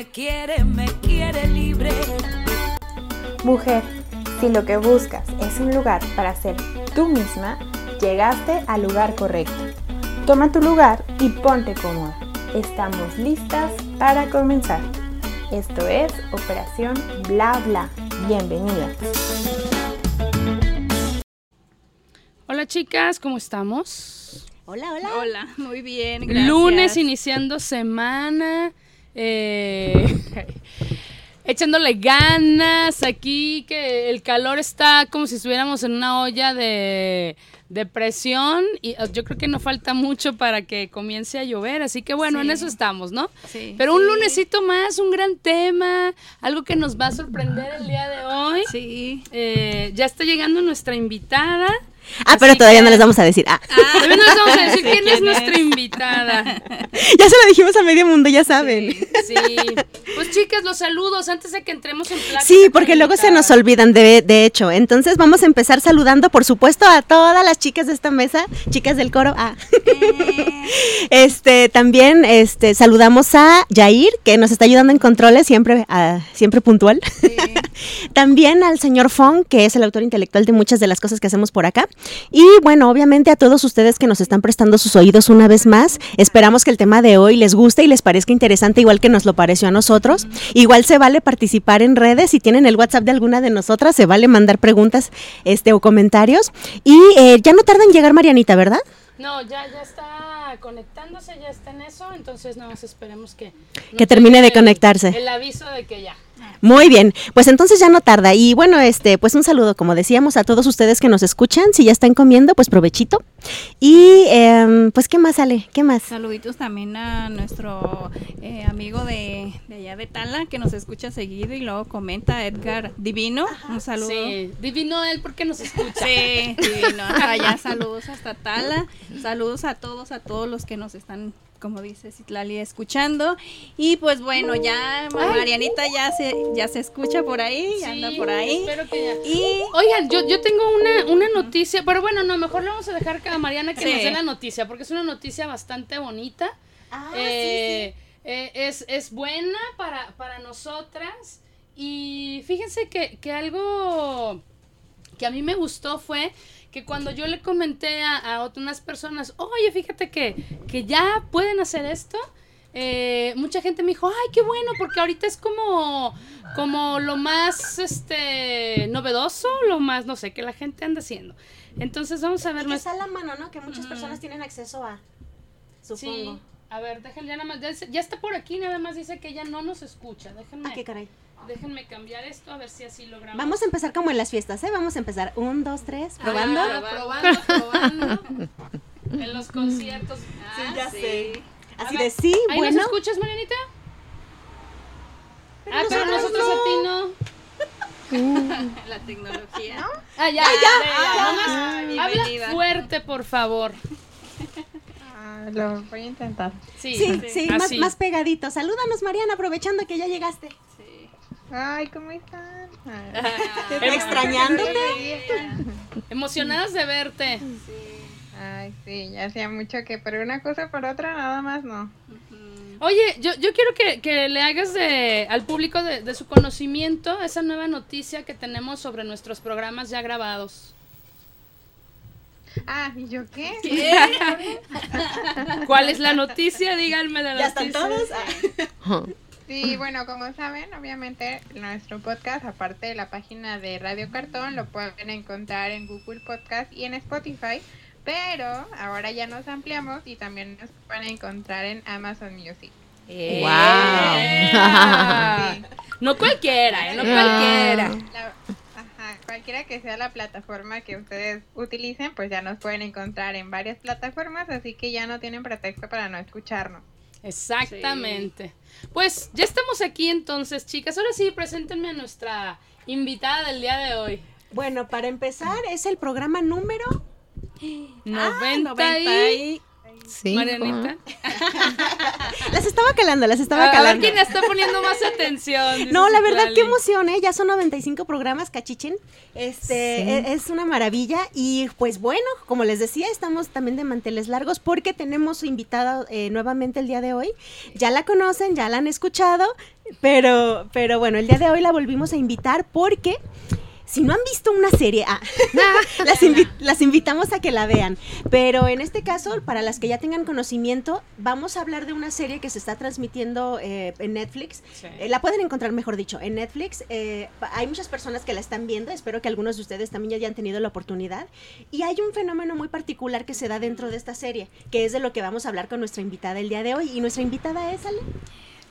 me quiere, me quiere libre. Mujer, si lo que buscas es un lugar para ser tú misma, llegaste al lugar correcto. Toma tu lugar y ponte cómoda. Estamos listas para comenzar. Esto es Operación Bla Bla. Bienvenida. Hola chicas, ¿cómo estamos? Hola, hola. Hola, muy bien. Gracias. Lunes iniciando semana. Eh, echándole ganas aquí, que el calor está como si estuviéramos en una olla de, de presión y uh, yo creo que no falta mucho para que comience a llover, así que bueno, en eso estamos, ¿no? Sí. Pero un Sí. lunesito más, un gran tema, algo que nos va a sorprender el día de hoy. Sí. Eh, ya está llegando nuestra invitada. Ah, pero todavía que- no les vamos a decir. Ah, Todavía no les vamos a decir Sí, quién es nuestra es. invitada. ya se lo dijimos a medio mundo, ya saben. Sí. Pues chicas, los saludos antes de que entremos en plática. Sí, porque luego se nos olvidan, de, de hecho. Entonces vamos a empezar saludando, por supuesto, a todas las chicas de esta mesa, chicas del coro. Ah. Este, también este, saludamos a Yair, que nos está ayudando en controles, siempre, ah, siempre puntual. También al señor Fong, que es el autor intelectual de muchas de las cosas que hacemos por acá. Y bueno, obviamente a todos ustedes que nos están prestando sus oídos una vez más. Esperamos que el tema de hoy les guste y les parezca interesante, igual que nos lo pareció a nosotros. Igual se vale participar en redes. Si tienen el WhatsApp de alguna de nosotras, se vale mandar preguntas este, o comentarios. Y eh, ya no tarda en llegar Marianita, ¿verdad? No, ya, ya está conectándose, ya está en eso, entonces nada más esperemos que... Que termine de el- conectarse. El aviso de que ya. Muy bien, pues entonces ya no tarda. Y bueno, este, pues un saludo, como decíamos, a todos ustedes que nos escuchan. Si ya están comiendo, pues provechito. Y em, pues, ¿qué más sale? ¿Qué más? Saluditos también a nuestro eh, amigo de, de allá de Tala que nos escucha seguido y luego comenta Edgar Divino. Un saludo. Sí, divino él porque nos escucha. Sí, divino. Allá saludos hasta Tala. Saludos a todos, a todos los que nos están, como dice Citlali, escuchando. Y pues bueno, ya Marianita ya se, ya se escucha por ahí, ya anda Sí, por ahí. Espero que ya. Y Oigan, yo, yo tengo una, una noticia, pero bueno, no, mejor le vamos a dejar a Mariana que Sí. nos dé la noticia, porque es una noticia bastante bonita. Eh, eh, es, es buena para, para nosotras. Y fíjense que, que algo que a mí me gustó fue que cuando yo le comenté a, a otras personas, oye, fíjate que, que ya pueden hacer esto, eh, mucha gente me dijo, ay, qué bueno, porque ahorita es como, como lo más este novedoso, lo más, no sé, que la gente anda haciendo. Entonces vamos a ver más. a la mano, ¿no? Que muchas personas tienen acceso a. Sí. A ver, déjenme, ya nada más, ya, está por aquí, nada más dice que ella no nos escucha. Déjenme, Ah, qué caray. Déjenme cambiar esto, a ver si así logramos. Vamos a empezar como en las fiestas, ¿eh? Vamos a empezar. Un, dos, tres, probando. Ah, probando, probando. en los conciertos. Ah, ya sí. sé. Así ver, de sí, ¿Ahí bueno. nos escuchas, Marianita? ah, pero nosotros a ti no. la tecnología. Ah, ya, ya, ya, Ah, nomás bienvenida. Habla fuerte, por favor. Ah, lo voy a intentar. Sí, Sí, sí, más, así. más pegadito. Salúdanos, Mariana, aprovechando que ya llegaste. Ay, ¿cómo están? Ah, Extrañándote. Emocionadas de verte. Ay, sí, ya hacía mucho que por una cosa por otra nada más no. Oye, yo, yo quiero que, que le hagas de, al público de, de su conocimiento esa nueva noticia que tenemos sobre nuestros programas ya grabados. Ah, ¿y yo qué? ¿Cuál es la noticia? Díganme de la ¿Ya están noticia. todos? Sí, bueno, como saben, obviamente nuestro podcast, aparte de la página de Radio Cartón, lo pueden encontrar en Google Podcast y en Spotify. Pero ahora ya nos ampliamos y también nos pueden encontrar en Amazon Music. ¡Eh! Sí. No cualquiera, ¿eh? No cualquiera. La- ajá, cualquiera que sea la plataforma que ustedes utilicen, pues ya nos pueden encontrar en varias plataformas, así que ya no tienen pretexto para no escucharnos. Exactamente. Pues ya estamos aquí entonces, chicas. Ahora sí, preséntenme a nuestra invitada del día de hoy. Bueno, para empezar, es el programa número 90 90 y... Sí. Marianita. Las estaba calando, las estaba A ver calando. quién está poniendo más atención. No, la verdad, qué emoción, ¿eh? Ya son 95 programas, cachichen. Este, Sí. e- es una maravilla. Y pues bueno, como les decía, estamos también de manteles largos porque tenemos invitada eh, nuevamente el día de hoy. Ya la conocen, ya la han escuchado, pero, pero bueno, el día de hoy la volvimos a invitar porque... Si no han visto una serie, ah, las, invi- las invitamos a que la vean. Pero en este caso, para las que ya tengan conocimiento, vamos a hablar de una serie que se está transmitiendo eh, en Netflix. Sí. Eh, la pueden encontrar, mejor dicho, en Netflix. Eh, hay muchas personas que la están viendo. Espero que algunos de ustedes también ya hayan tenido la oportunidad. Y hay un fenómeno muy particular que se da dentro de esta serie, que es de lo que vamos a hablar con nuestra invitada el día de hoy. Y nuestra invitada es Ale.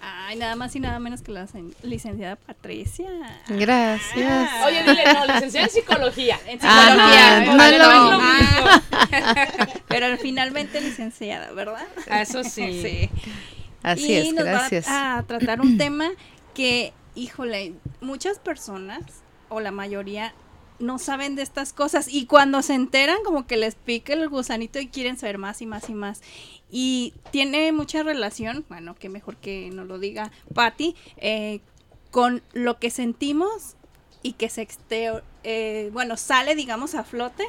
Ay, nada más y nada menos que la licenciada Patricia. Gracias. Oye, dile, no, licenciada en psicología. En psicología. no lo no. mismo. Ah. Pero finalmente licenciada, ¿verdad? Ah, Eso sí. Sí. Así y es, nos gracias. va a tratar un tema que, híjole, muchas personas, o la mayoría, no saben de estas cosas. Y cuando se enteran, como que les pica el gusanito y quieren saber más y más y más. Y tiene mucha relación, bueno, que mejor que nos lo diga Patti, eh, con lo que sentimos y que se exteo- eh, bueno, sale, digamos, a flote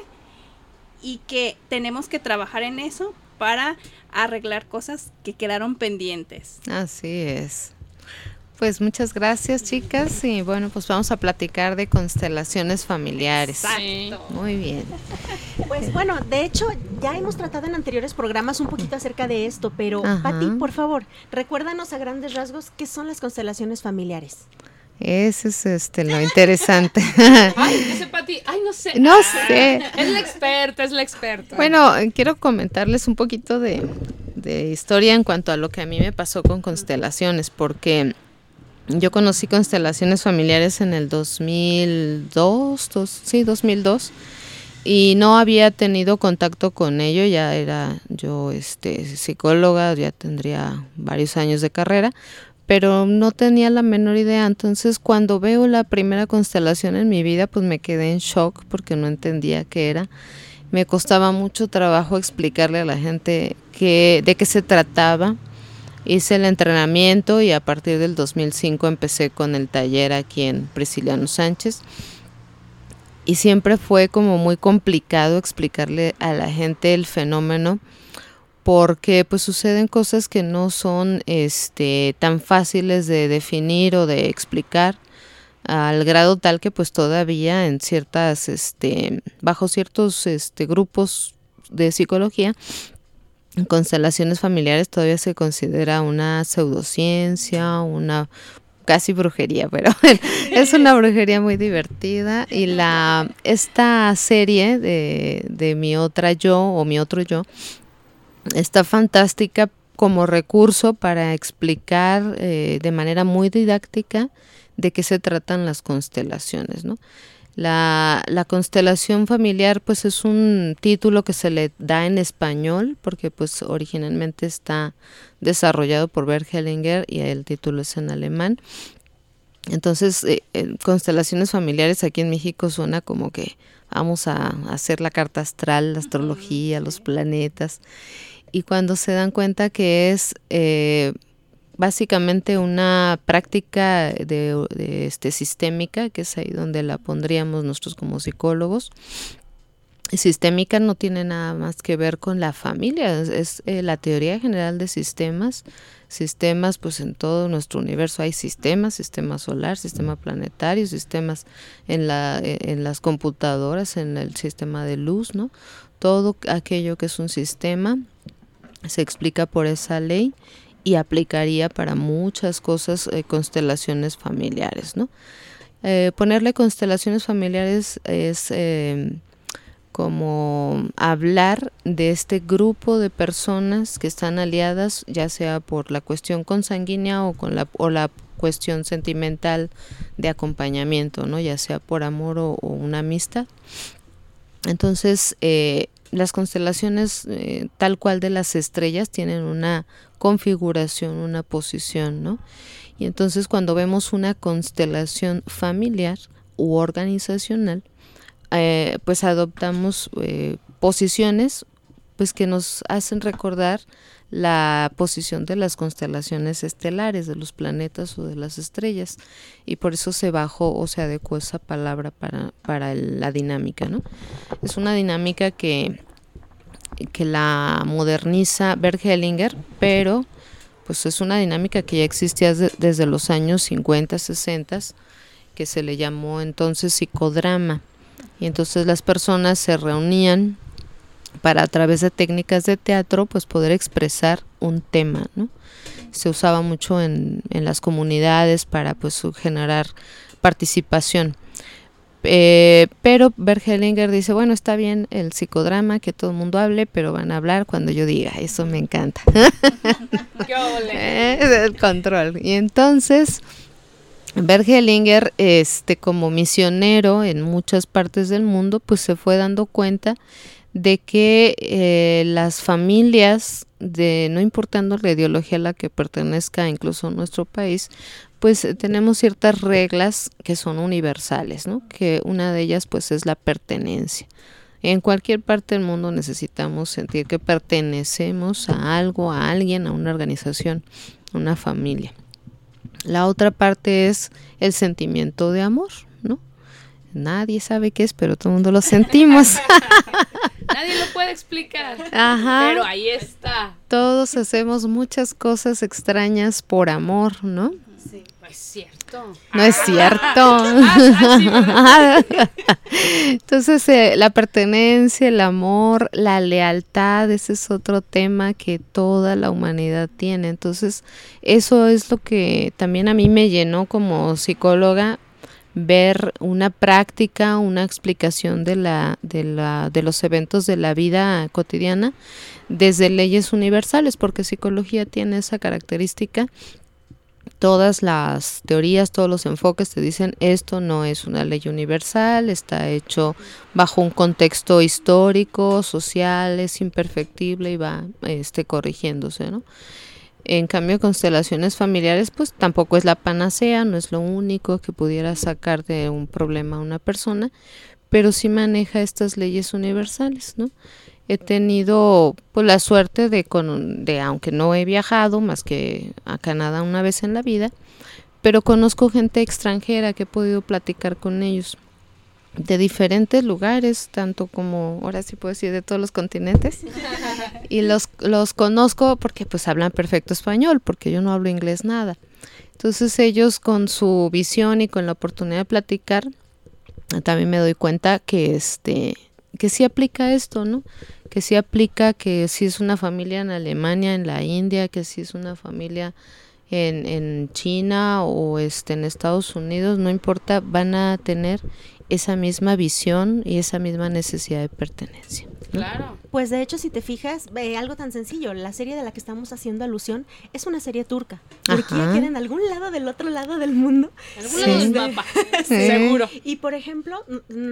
y que tenemos que trabajar en eso para arreglar cosas que quedaron pendientes. Así es. Pues muchas gracias, chicas. Y bueno, pues vamos a platicar de constelaciones familiares. Sí. Muy bien. Pues bueno, de hecho, ya hemos tratado en anteriores programas un poquito acerca de esto, pero Ajá. Pati, por favor, recuérdanos a grandes rasgos qué son las constelaciones familiares. Ese es este lo interesante. Ay, dice Pati, ay, no sé. No Ah, sé. Es la experta, es la experta. Bueno, quiero comentarles un poquito de, de historia en cuanto a lo que a mí me pasó con constelaciones, porque yo conocí constelaciones familiares en el 2002, dos- sí, 2002, y no había tenido contacto con ello, ya era yo este, psicóloga, ya tendría varios años de carrera, pero no tenía la menor idea. Entonces, cuando veo la primera constelación en mi vida, pues me quedé en shock porque no entendía qué era. Me costaba mucho trabajo explicarle a la gente que, de qué se trataba. Hice el entrenamiento y a partir del 2005 empecé con el taller aquí en Prisciliano Sánchez. Y siempre fue como muy complicado explicarle a la gente el fenómeno porque pues suceden cosas que no son este tan fáciles de definir o de explicar al grado tal que pues todavía en ciertas este bajo ciertos este grupos de psicología constelaciones familiares todavía se considera una pseudociencia, una casi brujería, pero es una brujería muy divertida y la esta serie de, de mi otra yo o mi otro yo está fantástica como recurso para explicar eh, de manera muy didáctica de qué se tratan las constelaciones, ¿no? La, la constelación familiar pues es un título que se le da en español porque pues originalmente está desarrollado por Bert Hellinger y el título es en alemán. Entonces, eh, eh, constelaciones familiares aquí en México suena como que vamos a hacer la carta astral, la astrología, los planetas. Y cuando se dan cuenta que es eh, básicamente una práctica de, este, sistémica, que es ahí donde la pondríamos nosotros como psicólogos. Sistémica no tiene nada más que ver con la familia, es, eh, la teoría general de sistemas. Sistemas, pues en todo nuestro universo hay sistemas, sistema solar, sistema planetario, sistemas en, la, en las computadoras, en el sistema de luz, ¿no? Todo aquello que es un sistema se explica por esa ley y aplicaría para muchas cosas eh, constelaciones familiares, ¿no? Eh, ponerle constelaciones familiares es eh, como hablar de este grupo de personas que están aliadas, ya sea por la cuestión consanguínea o con la, o la cuestión sentimental de acompañamiento, ¿no? Ya sea por amor o, una amistad. Entonces, las constelaciones tal cual de las estrellas tienen una configuración, una posición, ¿no? Y entonces cuando vemos una constelación familiar u organizacional, eh, pues adoptamos eh, posiciones pues que nos hacen recordar la posición de las constelaciones estelares, de los planetas o de las estrellas. Y por eso se bajó o se adecuó esa palabra para, para la dinámica. ¿no? Es una dinámica que, que la moderniza Bert Hellinger, pero pues es una dinámica que ya existía desde los años 50, 60, que se le llamó entonces psicodrama. Y entonces las personas se reunían para a través de técnicas de teatro pues poder expresar un tema, ¿no? Se usaba mucho en, en las comunidades para pues generar participación. Eh, pero Bergelinger dice, bueno, está bien el psicodrama, que todo el mundo hable, pero van a hablar cuando yo diga, eso me encanta. ¡Qué el control. Y entonces, Bergelinger, este, como misionero en muchas partes del mundo, pues se fue dando cuenta de que eh, las familias, de no importando la ideología a la que pertenezca incluso nuestro país, pues eh, tenemos ciertas reglas que son universales, ¿no? Que una de ellas pues es la pertenencia. En cualquier parte del mundo necesitamos sentir que pertenecemos a algo, a alguien, a una organización, a una familia. La otra parte es el sentimiento de amor, ¿no? Nadie sabe qué es, pero todo el mundo lo sentimos. Nadie lo puede explicar. Ajá. Pero ahí está. Todos hacemos muchas cosas extrañas por amor, ¿no? Sí. No es cierto. No es cierto. Ah, Entonces, eh, la pertenencia, el amor, la lealtad, ese es otro tema que toda la humanidad tiene. Entonces, eso es lo que también a mí me llenó como psicóloga ver una práctica, una explicación de la, de la, de los eventos de la vida cotidiana desde leyes universales, porque psicología tiene esa característica. Todas las teorías, todos los enfoques te dicen esto no es una ley universal, está hecho bajo un contexto histórico, social, es imperfectible y va este, corrigiéndose, ¿no? En cambio, constelaciones familiares, pues tampoco es la panacea, no es lo único que pudiera sacar de un problema a una persona, pero sí maneja estas leyes universales, ¿no? He tenido pues la suerte de, con, de aunque no he viajado más que a Canadá una vez en la vida, pero conozco gente extranjera que he podido platicar con ellos de diferentes lugares, tanto como, ahora sí puedo decir, de todos los continentes. y los, los conozco porque pues hablan perfecto español, porque yo no hablo inglés nada. Entonces ellos con su visión y con la oportunidad de platicar, también me doy cuenta que este que sí aplica esto, ¿no? Que sí aplica que si es una familia en Alemania, en la India, que si es una familia en, en China o este en Estados Unidos, no importa, van a tener esa misma visión y esa misma necesidad de pertenencia. Claro. Pues de hecho, si te fijas, eh, algo tan sencillo, la serie de la que estamos haciendo alusión es una serie turca. Turquía Ajá. queda en algún lado del otro lado del mundo. En algún lado del mapa. Seguro. Y por ejemplo,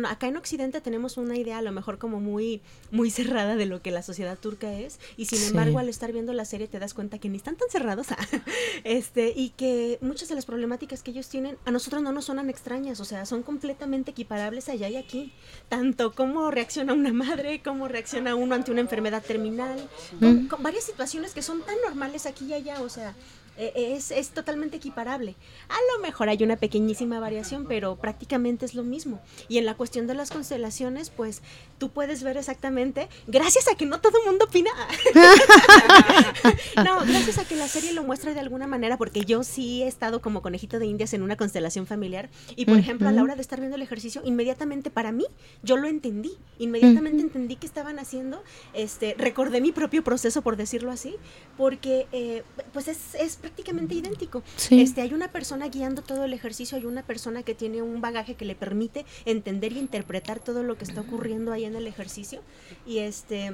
acá en Occidente tenemos una idea a lo mejor como muy, muy cerrada de lo que la sociedad turca es. Y sin Sí. embargo, al estar viendo la serie te das cuenta que ni están tan cerrados. este, y que muchas de las problemáticas que ellos tienen a nosotros no nos suenan extrañas. O sea, son completamente equiparables allá y aquí. Tanto cómo reacciona una madre, cómo reacciona uno ante una enfermedad terminal. con- con varias situaciones que son tan normales aquí y allá. O sea, es, es totalmente equiparable. A lo mejor hay una pequeñísima variación, pero prácticamente es lo mismo. Y en la cuestión de las constelaciones, pues tú puedes ver exactamente, gracias a que no todo el mundo opina. no, gracias a que la serie lo muestra de alguna manera, porque yo sí he estado como conejito de indias en una constelación familiar. Y por ejemplo, a la hora de estar viendo el ejercicio, inmediatamente para mí, yo lo entendí. Inmediatamente entendí qué estaban haciendo. Este, recordé mi propio proceso, por decirlo así, porque eh, pues es, es prácticamente idéntico. Sí. Este, hay una persona guiando todo el ejercicio, hay una persona que tiene un bagaje que le permite entender y interpretar todo lo que está ocurriendo ahí en el ejercicio. Y este.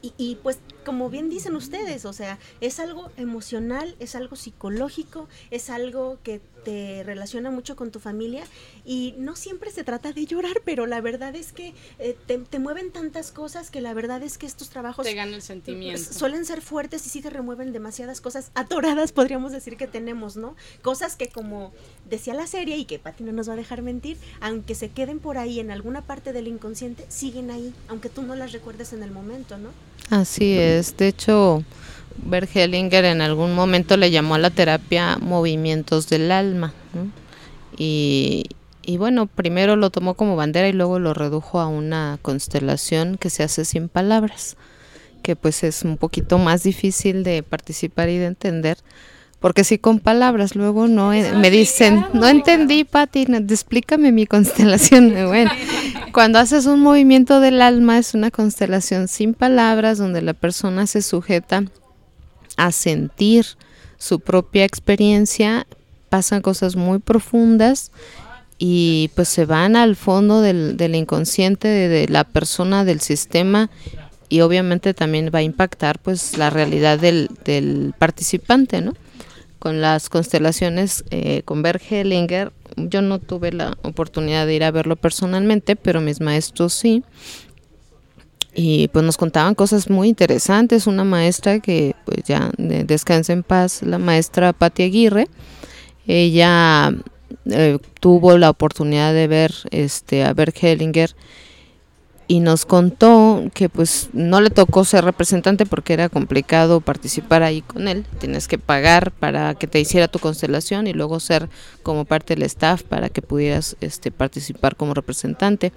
Y, y, pues como bien dicen ustedes, o sea, es algo emocional, es algo psicológico, es algo que te relaciona mucho con tu familia y no siempre se trata de llorar, pero la verdad es que eh, te, te mueven tantas cosas que la verdad es que estos trabajos Te gana el sentimiento. suelen ser fuertes y sí te remueven demasiadas cosas atoradas, podríamos decir que tenemos, ¿no? Cosas que como decía la serie y que Pati no nos va a dejar mentir, aunque se queden por ahí en alguna parte del inconsciente, siguen ahí, aunque tú no las recuerdes en el momento, ¿no? Así es. De hecho, Bert Hellinger en algún momento le llamó a la terapia movimientos del alma. Y, bueno, primero lo tomó como bandera y luego lo redujo a una constelación que se hace sin palabras, que pues es un poquito más difícil de participar y de entender, porque si con palabras luego no me dicen, no entendí, Pati, explícame mi constelación. Bueno, cuando haces un movimiento del alma es una constelación sin palabras donde la persona se sujeta a sentir su propia experiencia, pasan cosas muy profundas y pues se van al fondo del, del inconsciente de, la persona, del sistema y obviamente también va a impactar pues la realidad del, del participante, ¿no? Con las constelaciones eh, con Bert Hellinger, yo no tuve la oportunidad de ir a verlo personalmente, pero mis maestros sí. Y pues nos contaban cosas muy interesantes. Una maestra que pues ya descansa en paz, la maestra Patti Aguirre, ella eh, tuvo la oportunidad de ver este a Bert Hellinger y nos contó que pues no le tocó ser representante porque era complicado participar ahí con él. Tienes que pagar para que te hiciera tu constelación y luego ser como parte del staff para que pudieras este, participar como representante.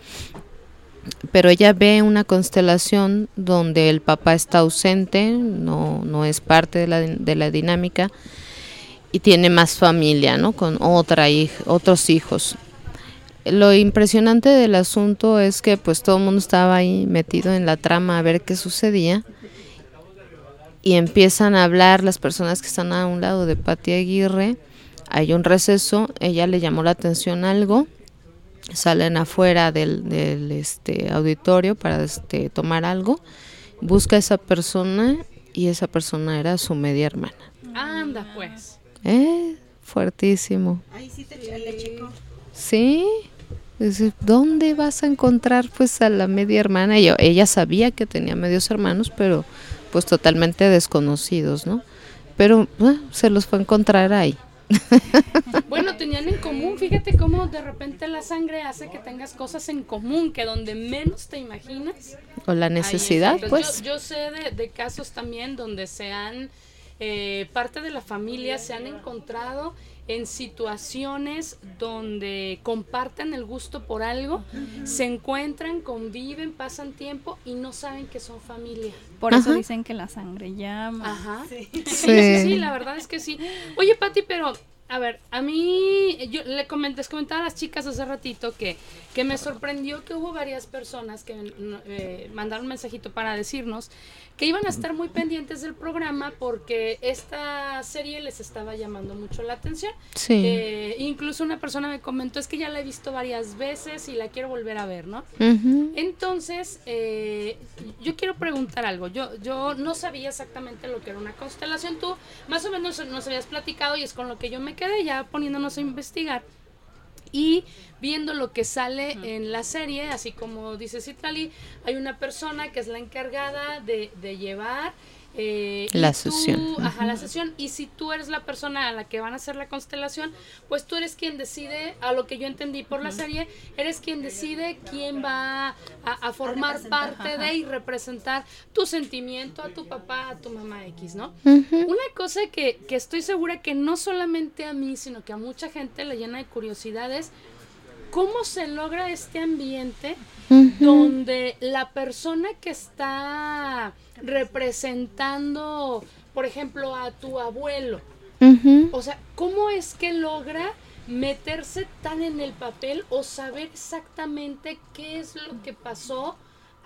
Pero ella ve una constelación donde el papá está ausente, no, no es parte de la, de la dinámica y tiene más familia, ¿no? Con otra hija, otros hijos lo impresionante del asunto es que pues todo el mundo estaba ahí metido en la trama a ver qué sucedía y empiezan a hablar las personas que están a un lado de Patti Aguirre, hay un receso, ella le llamó la atención algo, salen afuera del, del este auditorio para este, tomar algo, busca a esa persona y esa persona era su media hermana. Anda pues. Eh, fuertísimo. Ahí sí te le chico. Sí, ¿dónde vas a encontrar pues a la media hermana? Y ella sabía que tenía medios hermanos, pero pues totalmente desconocidos, ¿no? Pero eh, se los fue a encontrar ahí. Bueno, tenían en común, fíjate cómo de repente la sangre hace que tengas cosas en común, que donde menos te imaginas. O la necesidad, pues. Yo, yo sé de, de, casos también donde se han, eh, parte de la familia se han encontrado en situaciones donde comparten el gusto por algo, se encuentran, conviven, pasan tiempo y no saben que son familia. Por eso dicen que la sangre llama. Ajá. Sí. Sí, sí, sí, la verdad es que sí. Oye, Pati, pero a ver, a mí, yo le comenté, les comentaba a las chicas hace ratito que, que me sorprendió que hubo varias personas que eh, mandaron un mensajito para decirnos que iban a estar muy pendientes del programa porque esta serie les estaba llamando mucho la atención. Sí. Eh, incluso una persona me comentó, es que ya la he visto varias veces y la quiero volver a ver, ¿no? Uh -huh. Entonces, eh, yo quiero preguntar algo. Yo, yo no sabía exactamente lo que era una constelación. Tú más o menos nos habías platicado y es con lo que yo me quedé ya poniéndonos a investigar y viendo lo que sale uh -huh. en la serie, así como dice Citrali, hay una persona que es la encargada de, de llevar eh, la tú, sesión. Ajá, la sesión. Y si tú eres la persona a la que van a hacer la constelación, pues tú eres quien decide, a lo que yo entendí por uh -huh. la serie, eres quien decide quién va a, a formar parte ajá. de y representar tu sentimiento a tu papá, a tu mamá X, ¿no? Uh -huh. Una cosa que, que estoy segura que no solamente a mí, sino que a mucha gente le llena de curiosidades, ¿cómo se logra este ambiente uh -huh. donde la persona que está representando, por ejemplo, a tu abuelo, uh -huh. o sea, ¿cómo es que logra meterse tan en el papel o saber exactamente qué es lo que pasó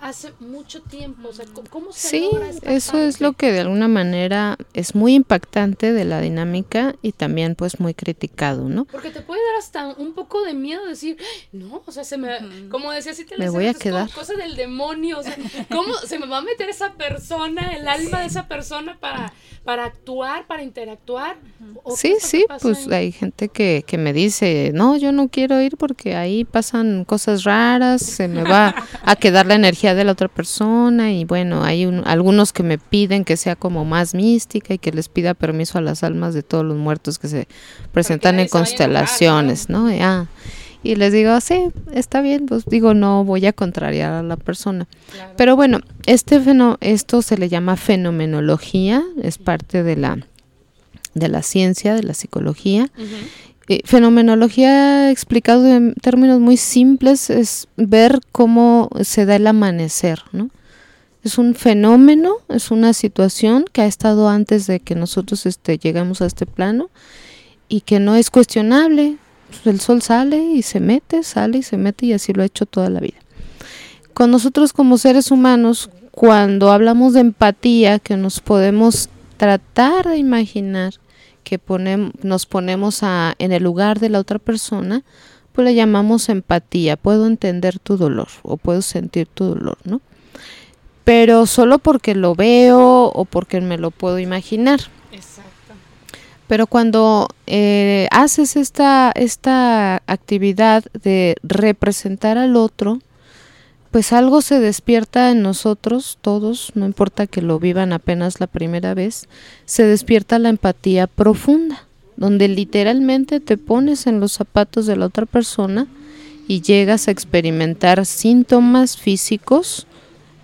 hace mucho tiempo, o sea, ¿cómo se sí, eso parte? es lo que de alguna manera es muy impactante de la dinámica y también pues muy criticado, ¿no? Porque te puede dar hasta un poco de miedo decir, no, o sea, se me, como decía, si te me voy a quedar cosa del demonio, o sea, ¿cómo se me va a meter esa persona, el alma de esa persona para, para actuar, para interactuar? ¿O sí, sí, pues ahí? hay gente que, que me dice, no, yo no quiero ir porque ahí pasan cosas raras, se me va a quedar la energía de la otra persona y bueno, hay un, algunos que me piden que sea como más mística y que les pida permiso a las almas de todos los muertos que se presentan en constelaciones, ¿no? ¿no? Ya. y les digo, sí, está bien, pues digo, no voy a contrariar a la persona. Pero bueno, este esto se le llama fenomenología, es parte de la, de la ciencia, de la psicología. Fenomenología explicado en términos muy simples es ver cómo se da el amanecer, ¿no? Es un fenómeno, es una situación que ha estado antes de que nosotros este, llegamos a este plano y que no es cuestionable. El sol sale y se mete, sale y se mete y así lo ha hecho toda la vida. Con nosotros como seres humanos, cuando hablamos de empatía, que nos podemos tratar de imaginar que nos ponemos a, en el lugar de la otra persona, pues le llamamos empatía. Puedo entender tu dolor o puedo sentir tu dolor, ¿no? pero solo porque lo veo o porque me lo puedo imaginar. Exacto. Pero cuando eh, haces esta, esta actividad de representar al otro, pues algo se despierta en nosotros, todos, no importa que lo vivan apenas la primera vez, se despierta la empatía profunda, donde literalmente te pones en los zapatos de la otra persona y llegas a experimentar síntomas físicos,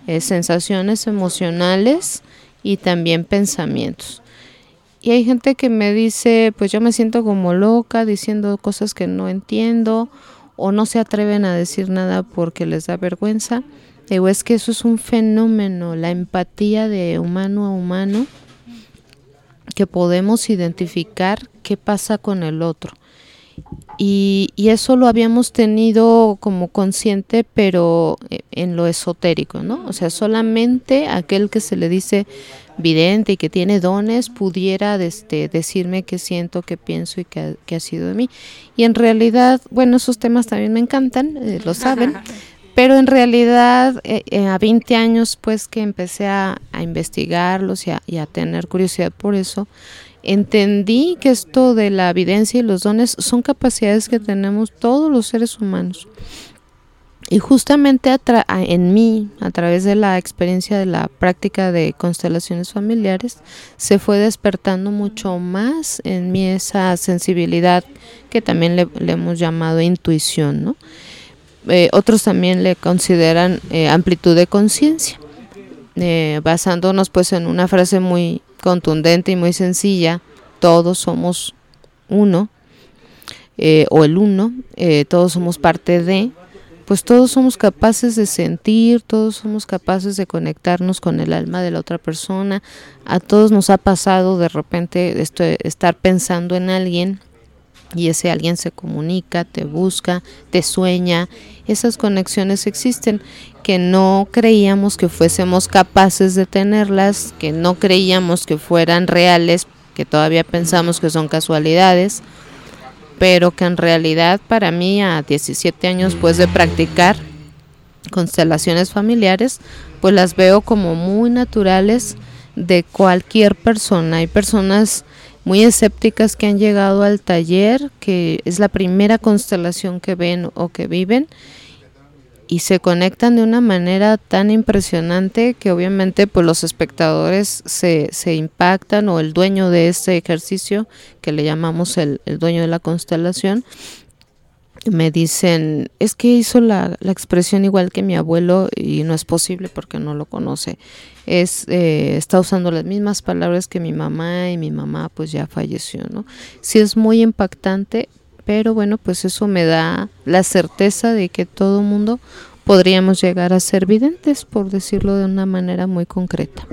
eh, sensaciones emocionales y también pensamientos. Y hay gente que me dice, pues yo me siento como loca diciendo cosas que no entiendo o no se atreven a decir nada porque les da vergüenza. Digo, es que eso es un fenómeno, la empatía de humano a humano, que podemos identificar qué pasa con el otro. Y, eso lo habíamos tenido como consciente, pero eh, en lo esotérico, ¿no? O sea, solamente aquel que se le dice vidente y que tiene dones pudiera este, decirme qué siento, qué pienso y qué, ha sido de mí. Y en realidad, bueno, esos temas también me encantan, eh, lo saben, pero en realidad eh, a 20 años pues que empecé a, investigarlos y y a tener curiosidad por eso, entendí que esto de la evidencia y los dones son capacidades que tenemos todos los seres humanos. Y justamente en mí, a través de la experiencia de la práctica de constelaciones familiares, se fue despertando mucho más en mí esa sensibilidad que también le, hemos llamado intuición. ¿no? Eh, otros también le consideran eh, amplitud de conciencia, eh, basándonos pues en una frase muy contundente y muy sencilla, todos somos uno, o el uno, todos somos parte de, pues todos somos capaces de sentir, todos somos capaces de conectarnos con el alma de la otra persona, a todos nos ha pasado de repente esto, estar pensando en alguien y ese alguien se comunica, te busca, te sueña, esas conexiones existen que no creíamos que fuésemos capaces de tenerlas, que no creíamos que fueran reales, que todavía pensamos que son casualidades, pero que en realidad para mí a 17 años pues de practicar constelaciones familiares, pues las veo como muy naturales de cualquier persona. Hay personas muy escépticas que han llegado al taller, que es la primera constelación que ven o que viven y se conectan de una manera tan impresionante que obviamente pues los espectadores se, se impactan o el dueño de este ejercicio que le llamamos el, dueño de la constelación me dicen es que hizo la, la, expresión igual que mi abuelo y no es posible porque no lo conoce. Es eh, está usando las mismas palabras que mi mamá y mi mamá pues ya falleció no sí es muy impactante pero bueno, pues eso me da la certeza de que todo mundo podríamos llegar a ser videntes, por decirlo de una manera muy concreta.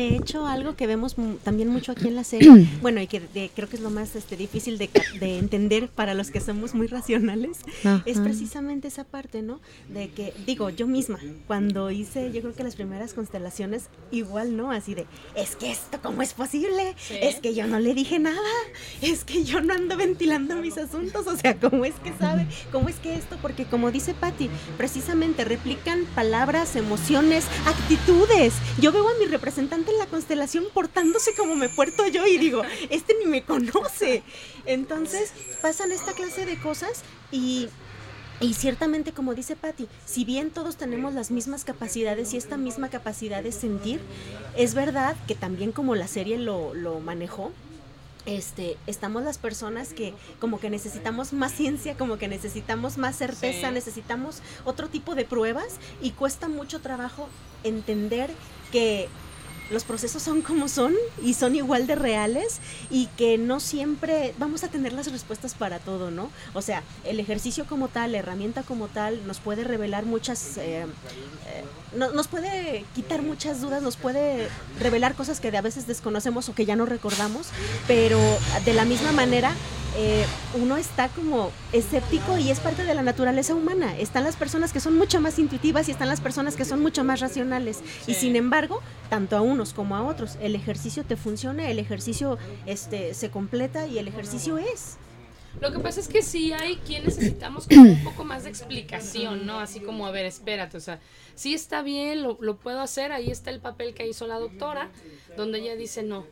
De hecho, algo que vemos también mucho aquí en la serie, bueno, y que creo que es lo más este, difícil de, entender para los que somos muy racionales, es precisamente esa parte, ¿no? De que, digo, yo misma, cuando hice, yo creo que las primeras constelaciones, igual, ¿no? Así de, es que esto, ¿cómo es posible? Es que yo no le dije nada, es que yo no ando ventilando mis asuntos, o sea, ¿cómo es que sabe? ¿Cómo es que esto? Porque como dice Patti, precisamente replican palabras, emociones, actitudes. Yo veo a mi representante en la constelación portándose como me puerto yo y digo, este ni me conoce. Entonces pasan esta clase de cosas y y ciertamente, como dice Patti, si bien todos tenemos las mismas capacidades y esta misma capacidad de sentir, es verdad que también como la serie lo, lo manejó, este, estamos las personas que como que necesitamos más ciencia, como que necesitamos más certeza, necesitamos otro tipo de pruebas y cuesta mucho trabajo entender que los procesos son como son y son igual de reales y que no siempre vamos a tener las respuestas para todo, ¿no? O sea, el ejercicio como tal, la herramienta como tal, nos puede revelar muchas, eh, eh, nos puede quitar muchas dudas, nos puede revelar cosas que de a veces desconocemos o que ya no recordamos, pero de la misma manera eh, uno está como escéptico y es parte de la naturaleza humana. Están las personas que son mucho más intuitivas y están las personas que son mucho más racionales. Y sin embargo, tanto a unos como a otros, el ejercicio te funciona, el ejercicio este, se completa y el ejercicio es. Lo que pasa es que sí hay quien necesitamos como un poco más de explicación, ¿no? Así como, a ver, espérate, o sea, sí está bien, lo, lo puedo hacer, ahí está el papel que hizo la doctora, donde ella dice, no,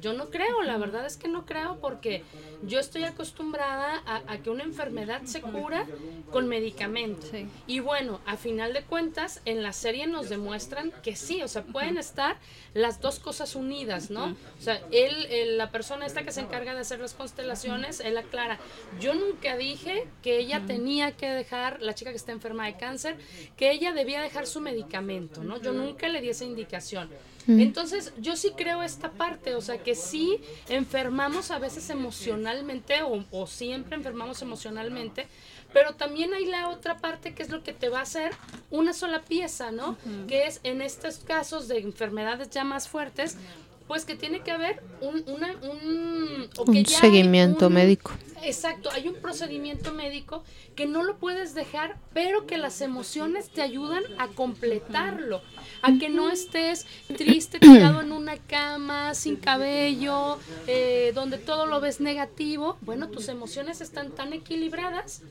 yo no creo, la verdad es que no creo porque yo estoy acostumbrada a, que una enfermedad se cura con medicamentos. Y bueno, a final de cuentas, en la serie nos demuestran que sí, o sea, pueden estar las dos cosas unidas, ¿no? O sea, él, la persona esta que se encarga de hacer las constelaciones, él aclara, yo nunca dije que ella tenía que dejar, la chica que está enferma de cáncer, que ella debía dejar su medicamento, ¿no? Yo nunca le di esa indicación. Entonces, yo sí creo esta parte, o sea, que sí enfermamos a veces emocionalmente o, o siempre enfermamos emocionalmente, pero también hay la otra parte que es lo que te va a hacer una sola pieza, ¿no? Que es en estos casos de enfermedades ya más fuertes, pues que tiene que haber un, una, un, un seguimiento médico. Exacto, hay un procedimiento médico que no lo puedes dejar, pero que las emociones te ayudan a completarlo, a que no estés triste, tirado en una cama, sin cabello, eh, donde todo lo ves negativo. Bueno, tus emociones están tan equilibradas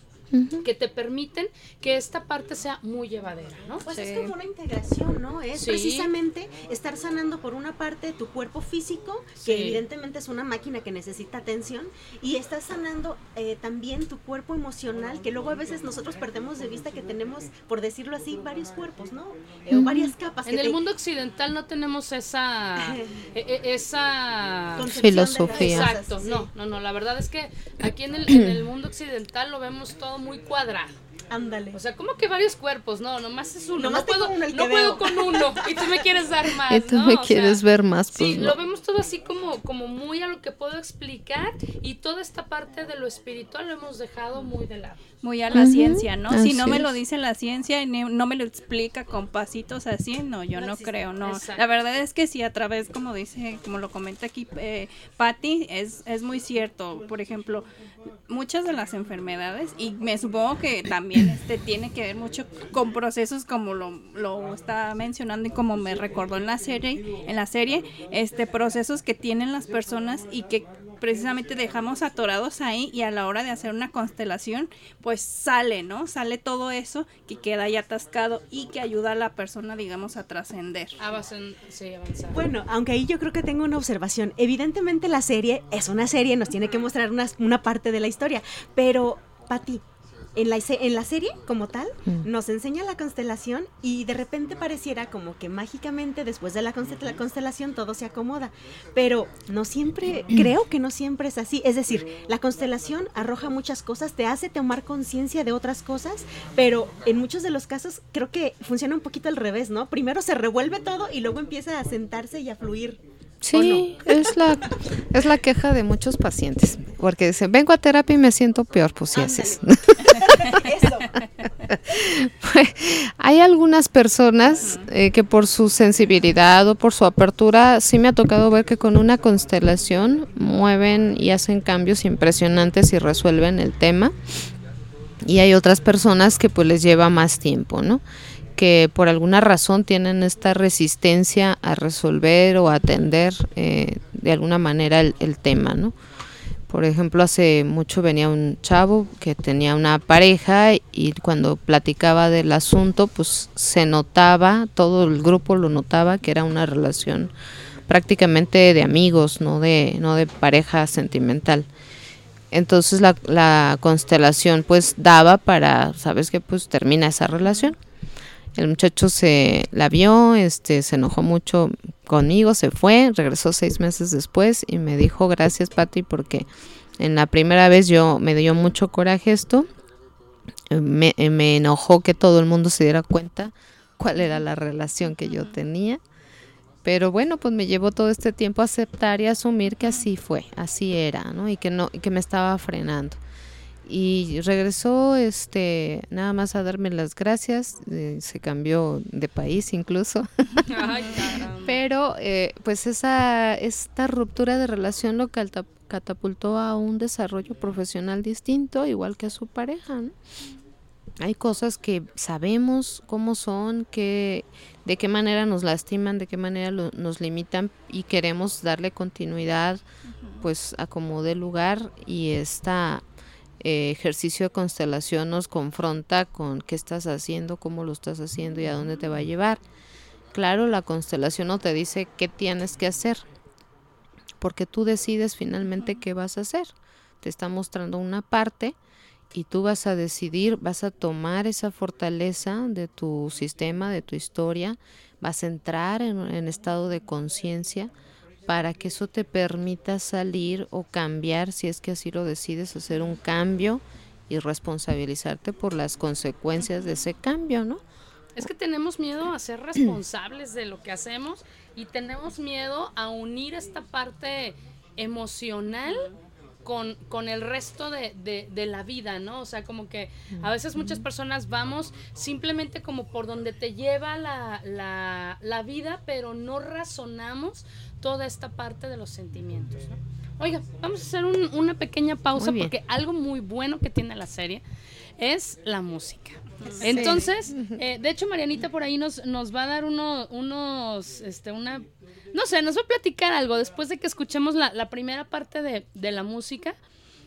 que te permiten que esta parte sea muy llevadera, ¿no? Pues es como una integración, ¿no? Es precisamente estar sanando por una parte tu cuerpo físico, que evidentemente es una máquina que necesita atención, y estás sanando eh, también tu cuerpo emocional, que luego a veces nosotros perdemos de vista que tenemos, por decirlo así, varios cuerpos, ¿no? Eh, o varias capas. En el mundo occidental no tenemos esa, e, e, esa filosofía. Exacto, no, no, no, la verdad es que aquí en el, en el mundo occidental lo vemos todo muy cuadrado. Ándale. O sea, como que varios cuerpos, no, nomás es uno. no puedo, no puedo con uno. Y tú me quieres dar más. Y tú me quieres ver más, pues. Sí, lo vemos todo así como, como muy a lo que puedo explicar. Y toda esta parte de lo espiritual lo hemos dejado muy de lado muy a la ciencia, ¿no? si no me lo dice la ciencia y no me lo explica con pasitos así, no, yo no, creo, no. La verdad es que sí, a través, como dice, como lo comenta aquí eh, Patti, es, es muy cierto. Por ejemplo, muchas de las enfermedades, y me supongo que también este tiene que ver mucho con procesos como lo, lo está mencionando y como me recordó en la serie, en la serie, este procesos que tienen las personas y que precisamente dejamos atorados ahí y a la hora de hacer una constelación, pues sale, ¿no? Sale todo eso que queda ahí atascado y que ayuda a la persona, digamos, a trascender. Sí. Bueno, aunque ahí yo creo que tengo una observación. Evidentemente la serie es una serie, nos tiene que mostrar una, una parte de la historia, pero, Pati, en la, en la serie como tal mm. nos enseña la constelación y de repente pareciera como que mágicamente después de la, constelación todo se acomoda. Pero no siempre, creo que no siempre es así. Es decir, la constelación arroja muchas cosas, te hace tomar conciencia de otras cosas, pero en muchos de los casos creo que funciona un poquito al revés, ¿no? Primero se revuelve todo y luego empieza a sentarse y a fluir. Sí, es la es la queja de muchos pacientes, porque dicen, vengo a terapia y me siento peor, pues si haces. Pues, hay algunas personas eh, que por su sensibilidad o por su apertura, sí me ha tocado ver que con una constelación mueven y hacen cambios impresionantes y resuelven el tema. Y hay otras personas que pues les lleva más tiempo, ¿no? Que por alguna razón tienen esta resistencia a resolver o atender eh, de alguna manera el, tema, ¿no? Por ejemplo, hace mucho venía un chavo que tenía una pareja y cuando platicaba del asunto, pues se notaba, todo el grupo lo notaba que era una relación prácticamente de amigos, no de, no de pareja sentimental. Entonces la, la constelación pues daba para, ¿sabes qué? Pues termina esa relación El muchacho se la vio, este, se enojó mucho conmigo, se fue, regresó seis meses después y me dijo gracias Patti porque en la primera vez yo me dio mucho coraje esto, me, me enojó que todo el mundo se diera cuenta cuál era la relación que yo tenía. Pero bueno, pues me llevó todo este tiempo a aceptar y asumir que así fue, así era, ¿no? Y que no y que me estaba frenando y regresó este nada más a darme las gracias eh, se cambió de país incluso. Pero eh, pues esa esta ruptura de relación lo catapultó a un desarrollo profesional distinto igual que a su pareja hay cosas que sabemos cómo son que de qué manera nos lastiman de qué manera nos limitan y queremos darle continuidad pues a como dé lugar y esta eh, ejercicio de constelación nos confronta con qué estás haciendo, cómo lo estás haciendo y a dónde te va a llevar. Claro, la constelación no te dice qué tienes que hacer, porque tú decides finalmente qué vas a hacer. Te está mostrando una parte y tú vas a decidir, vas a tomar esa fortaleza de tu sistema, de tu historia, vas a entrar en, en estado de conciencia para que eso te permita salir o cambiar, si es que así lo decides, hacer un cambio y responsabilizarte por las consecuencias de ese cambio, ¿no? Es que tenemos miedo a ser responsables de lo que hacemos y tenemos miedo a unir esta parte emocional con, con el resto de, de, la vida, ¿no? O sea, como que a veces muchas personas vamos simplemente como por donde te lleva la, la, la vida, pero no razonamos toda esta parte de los sentimientos, ¿no? Oiga, vamos a hacer una pequena pausa porque algo muy bueno que tiene la serie es la música. Entonces, eh, de hecho, Marianita por ahí nos, nos va a dar uno, unos, este, una no sé, nos va a platicar algo después de que escuchemos la, primera parte de, la música.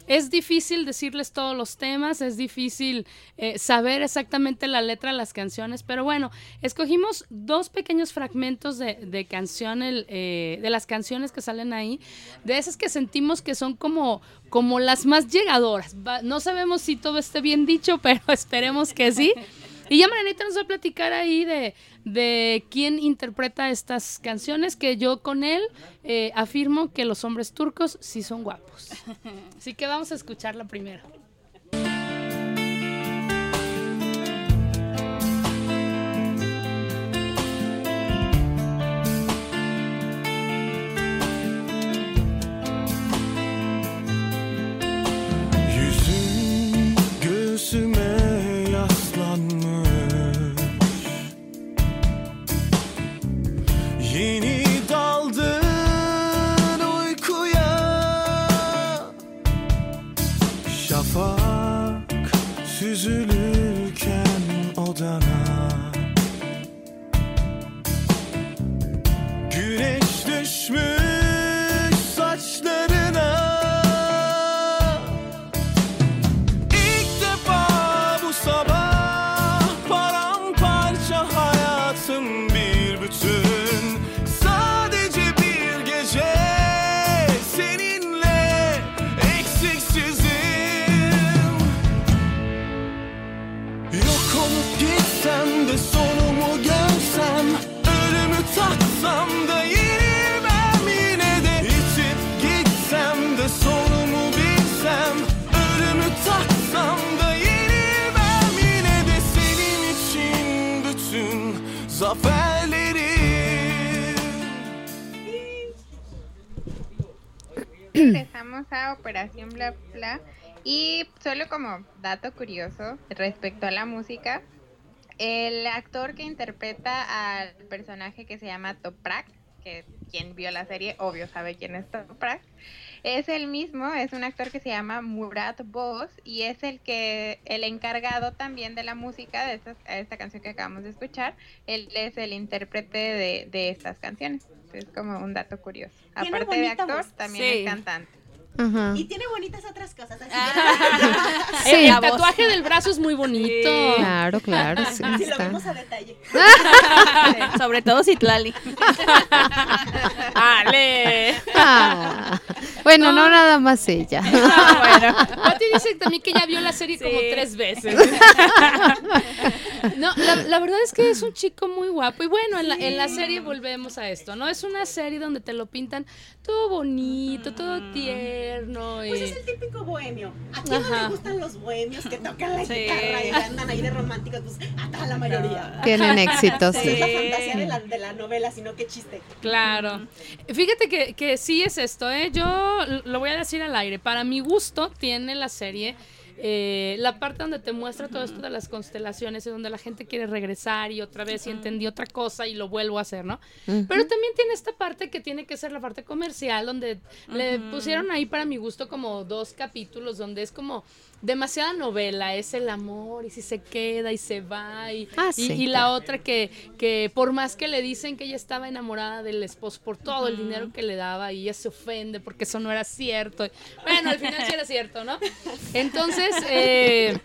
Es difícil decirles todos los temas, es difícil eh, saber exactamente la letra de las canciones, pero bueno, escogimos dos pequeños fragmentos de, de canción, eh, de las canciones que salen ahí, de esas que sentimos que son como, como las más llegadoras. no sabemos si todo esté bien dicho, pero esperemos que sí. Y ya Marianita nos va a platicar ahí de, de quién interpreta estas canciones, que yo con él eh, afirmo que los hombres turcos sí son guapos. Así que vamos a escuchar la primera. a Operación Bla Bla. Y solo como dato curioso respecto a la música, el actor que interpreta al personaje que se llama Toprak, que quien vio la serie obvio sabe quién es Toprak, es el mismo, es un actor que se llama Murat Boz y es el que el encargado también de la música de esta, esta canción que acabamos de escuchar, él es el intérprete de, de estas canciones. Es como un dato curioso. Aparte de actor, también es cantante. Ajá. Y tiene bonitas otras cosas. Así ah. sí, el tatuaje del brazo es muy bonito. Claro, claro. Sí, si lo vemos a detalle. Sobre todo Citlali. ¡Ale! Ah. Bueno, no. nada más ella. Ah, bueno. Pati dice también que ya vio la serie como tres veces. no, la, verdad es que es un chico muy guapo. Y bueno, en la, en la serie volvemos a esto, ¿no? Es una serie donde te lo pintan todo bonito, todo tierno. Y... Pues es el típico bohemio. ¿A quién no le gustan los bohemios que tocan la guitarra y andan ahí de románticos? Pues a toda la mayoría. Tienen éxito, sí. es la fantasía de la, de la novela, sino qué chiste. Claro. Fíjate que, que sí es esto, ¿eh? Yo lo voy a decir al aire. Para mi gusto, tiene la serie eh, la parte donde te muestra todo esto de las constelaciones y donde la gente quiere regresar y otra vez y entendí otra cosa y lo vuelvo a hacer, ¿no? Pero también tiene esta parte que tiene que ser la parte comercial, donde le pusieron ahí para mi gusto como dos capítulos, donde es como demasiada novela, es el amor y si se queda y se va y, ah, y, la otra que, que por más que le dicen que ella estaba enamorada del esposo por todo el dinero que le daba y ella se ofende porque eso no era cierto. Bueno, al final sí era cierto, ¿no? Entonces, eh,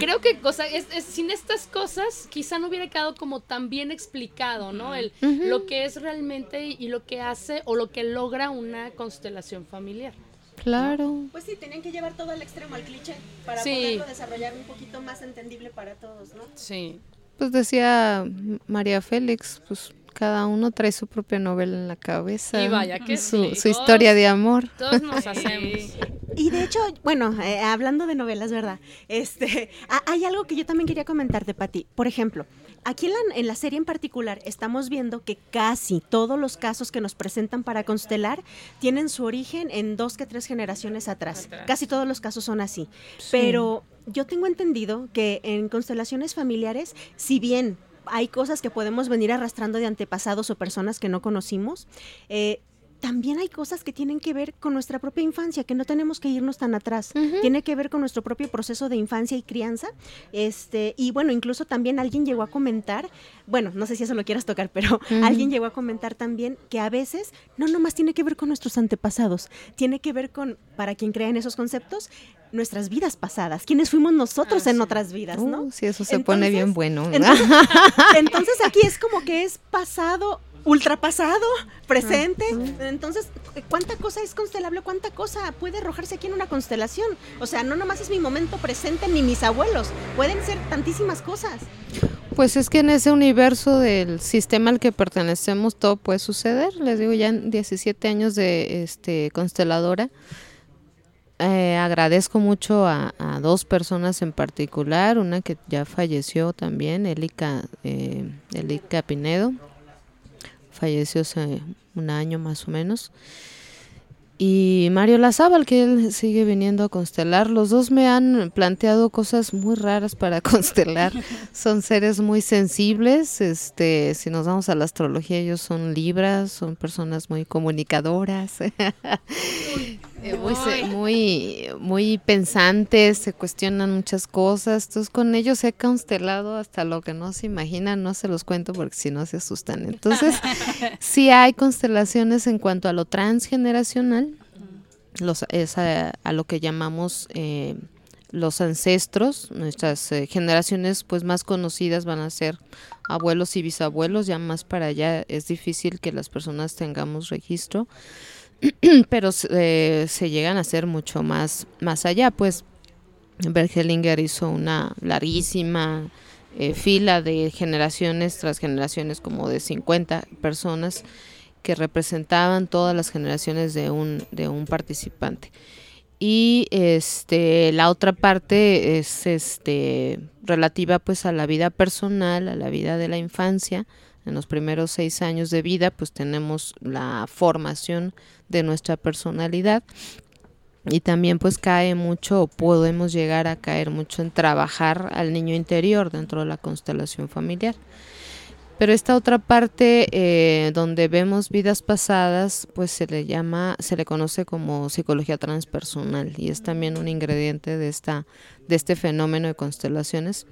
creo que cosa, es, sin estas cosas quizá no hubiera quedado como tan bien explicado, ¿no? El, Lo que es realmente y lo que hace o lo que logra una constelación familiar. Claro. Pues sí, tenían que llevar todo al extremo, al cliché, para poderlo desarrollar un poquito más entendible para todos, ¿no? Sí. Pues decía María Félix, pues cada uno trae su propia novela en la cabeza. Y vaya que su, su historia de amor. Todos nos hacemos. Y de hecho, bueno, eh, hablando de novelas, ¿verdad? Este, hay algo que yo también quería comentarte, Pati. Por ejemplo, Aquí en la, en la, serie en particular estamos viendo que casi todos los casos que nos presentan para constelar tienen su origen en dos que tres generaciones atrás. Casi todos los casos son así. Pero yo tengo entendido que en constelaciones familiares, si bien hay cosas que podemos venir arrastrando de antepasados o personas que no conocimos, eh, también hay cosas que tienen que ver con nuestra propia infancia, que no tenemos que irnos tan atrás. Tiene que ver con nuestro propio proceso de infancia y crianza. Este, y bueno, incluso también alguien llegó a comentar, bueno, no sé si eso lo quieras tocar, pero alguien llegó a comentar también que a veces no nomás tiene que ver con nuestros antepasados, tiene que ver con, para quien crea en esos conceptos, nuestras vidas pasadas, quienes fuimos nosotros ah, en otras vidas, ¿no? Uh, sí, eso se pone bien bueno. entonces aquí es como que es pasado ultrapasado, presente. Entonces, ¿cuánta cosa es constelable? ¿Cuánta cosa puede arrojarse aquí en una constelación? O sea, no nomás es mi momento presente ni mis abuelos, pueden ser tantísimas cosas. Pues es que en ese universo del sistema al que pertenecemos todo puede suceder. Les digo, ya en 17 años de este consteladora. Eh, agradezco mucho a, dos personas en particular, una que ya falleció también, Elika, eh, Elika Pinedo, falleció hace un año más o menos. Y Mario Lazábal, que él sigue viniendo a constelar. Los dos me han planteado cosas muy raras para constelar. Son seres muy sensibles. Este, si nos vamos a la astrología, ellos son libras, son personas muy comunicadoras. Eh, muy, muy, muy pensantes, se cuestionan muchas cosas. Entonces con ellos he constelado hasta lo que no se imaginan, no se los cuento porque si no se asustan. Entonces sí hay constelaciones en cuanto a lo transgeneracional, los, es a, lo que llamamos eh, los ancestros, nuestras eh, generaciones pues más conocidas van a ser abuelos y bisabuelos, ya más para allá es difícil que las personas tengamos registro. pero eh, se llegan a ser mucho más, más allá. Pues Bergelinger hizo una larguísima eh, fila de generaciones tras generaciones, como de 50 personas que representaban todas las generaciones de un, de un participante. Y este la otra parte es este relativa pues a la vida personal, a la vida de la infancia, en los primeros seis años de vida, pues tenemos la formación de nuestra personalidad y también pues cae mucho o podemos llegar a caer mucho en trabajar al niño interior dentro de la constelación familiar. Pero esta otra parte eh, donde vemos vidas pasadas, pues se le llama, se le conoce como psicología transpersonal y es también un ingrediente de esta, de este fenómeno de constelaciones.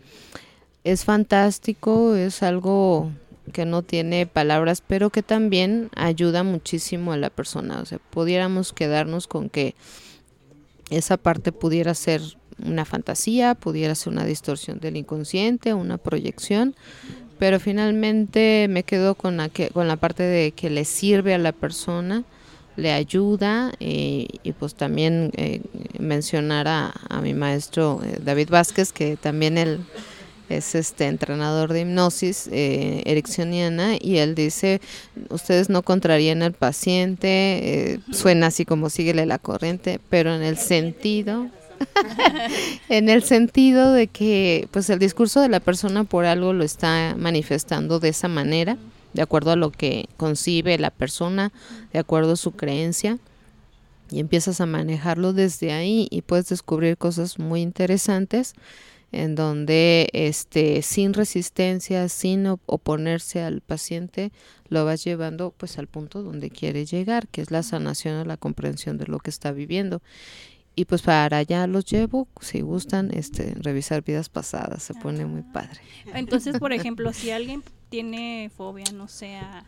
Es fantástico, es algo que no tiene palabras, pero que también ayuda muchísimo a la persona. O sea, pudiéramos quedarnos con que esa parte pudiera ser una fantasía, pudiera ser una distorsión del inconsciente, una proyección, pero finalmente me quedo con la, que, con la parte de que le sirve a la persona, le ayuda eh, y pues también eh, mencionar a, mi maestro eh, David Vázquez, que también él es este entrenador de hipnosis eh, y él dice ustedes no contrarían al paciente suena así como síguele la corriente pero en el sentido en el sentido de que pues el discurso de la persona por algo lo está manifestando de esa manera, de acuerdo a lo que concibe la persona, de acuerdo a su creencia, y empiezas a manejarlo desde ahí y puedes descubrir cosas muy interesantes en donde este sin resistencia, sin oponerse al paciente, lo vas llevando pues al punto donde quiere llegar, que es la sanación o la comprensión de lo que está viviendo y pues para allá los llevo, si gustan, este, revisar vidas pasadas, se pone muy ah. padre. Entonces, por ejemplo, si alguien tiene fobia, no sé, a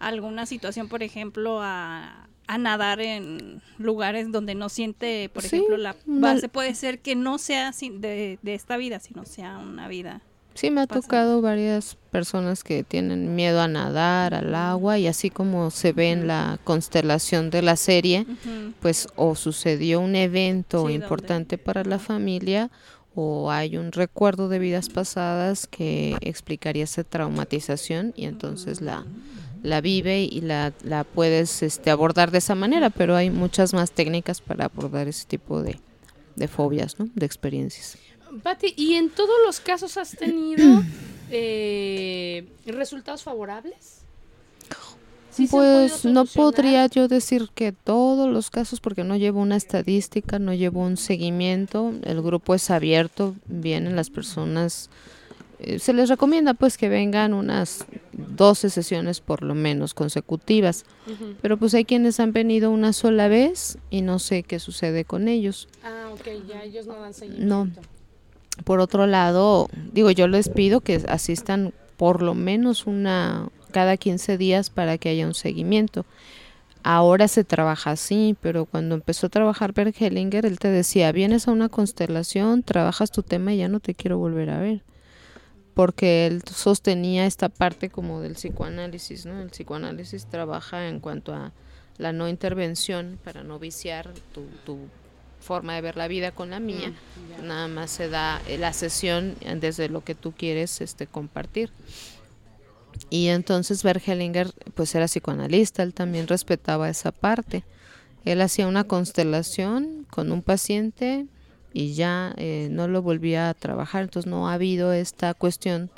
alguna situación, por ejemplo, a, a nadar en lugares donde no siente, por ejemplo, la base, puede ser que no sea de, de esta vida, sino sea una vida Sí, me ha tocado varias personas que tienen miedo a nadar, al agua, y así como se ve en la constelación de la serie, pues o sucedió un evento importante para la familia o hay un recuerdo de vidas pasadas que explicaría esa traumatización y entonces la, la vive y la, la puedes este, abordar de esa manera, pero hay muchas más técnicas para abordar ese tipo de, de fobias, ¿no? de experiencias. Pati, ¿y en todos los casos has tenido eh, resultados favorables? pues no podría yo decir que todos los casos porque no llevo una estadística, no llevo un seguimiento, el grupo es abierto, vienen las personas, se les recomienda pues que vengan unas 12 sesiones por lo menos consecutivas, pero pues hay quienes han venido una sola vez y no sé qué sucede con ellos. Ah, ok, ya ellos no dan seguimiento. No, por otro lado, digo, yo les pido que asistan por lo menos una cada 15 días para que haya un seguimiento. Ahora se trabaja así, pero cuando empezó a trabajar Bert Hellinger, él te decía, vienes a una constelación, trabajas tu tema y ya no te quiero volver a ver. Porque él sostenía esta parte como del psicoanálisis, ¿no? El psicoanálisis trabaja en cuanto a la no intervención para no viciar tu, tu forma de ver la vida con la mía, nada más se da la sesión desde lo que tú quieres este compartir. Y entonces Bergelinger pues era psicoanalista, él también respetaba esa parte. Él hacía una constelación con un paciente y ya eh, no lo volvía a trabajar, entonces no ha habido esta cuestión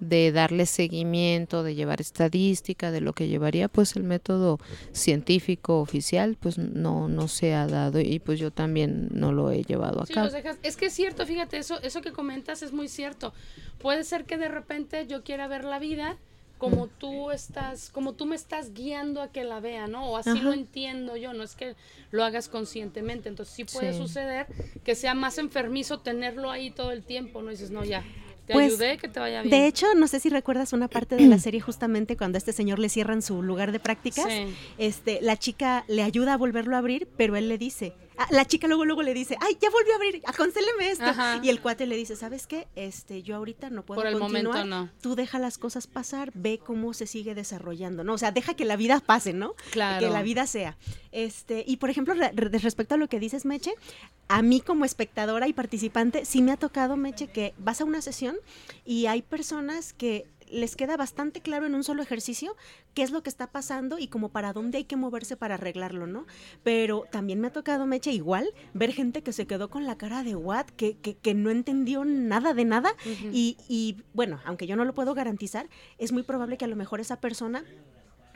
de darle seguimiento, de llevar estadística, de lo que llevaría pues el método científico oficial, pues no no se ha dado y pues yo también no lo he llevado a cabo. Es que es cierto, fíjate, eso eso que comentas es muy cierto. Puede ser que de repente yo quiera ver la vida como mm. tú estás, como tú me estás guiando a que la vea, ¿no? O así lo entiendo yo, no es que lo hagas conscientemente. Entonces sí puede suceder que sea más enfermizo tenerlo ahí todo el tiempo, ¿no? dices, no, ya, te pues, ayudé, que te vaya bien. De hecho, no sé si recuerdas una parte de la serie justamente cuando a este señor le cierran su lugar de prácticas. Este, la chica le ayuda a volverlo a abrir, pero él le dice, la chica luego luego le dice, ay, ya volvió a abrir, aconséleme esto. Y el cuate le dice, ¿sabes qué? Este, yo ahorita no puedo Por el continuar. Momento, no. Tú deja las cosas pasar, ve cómo se sigue desarrollando, ¿no? O sea, deja que la vida pase, ¿no? Claro. Que la vida sea. Este, y por ejemplo, respecto a lo que dices, Meche, a mí como espectadora y participante, sí me ha tocado, Meche, que vas a una sesión y hay personas que les queda bastante claro en un solo ejercicio qué es lo que está pasando y como para dónde hay que moverse para arreglarlo, ¿no? Pero también me ha tocado, Meche, igual, ver gente que se quedó con la cara de what, que, que, que no entendió nada de nada. Y, y bueno, aunque yo no lo puedo garantizar, es muy probable que a lo mejor esa persona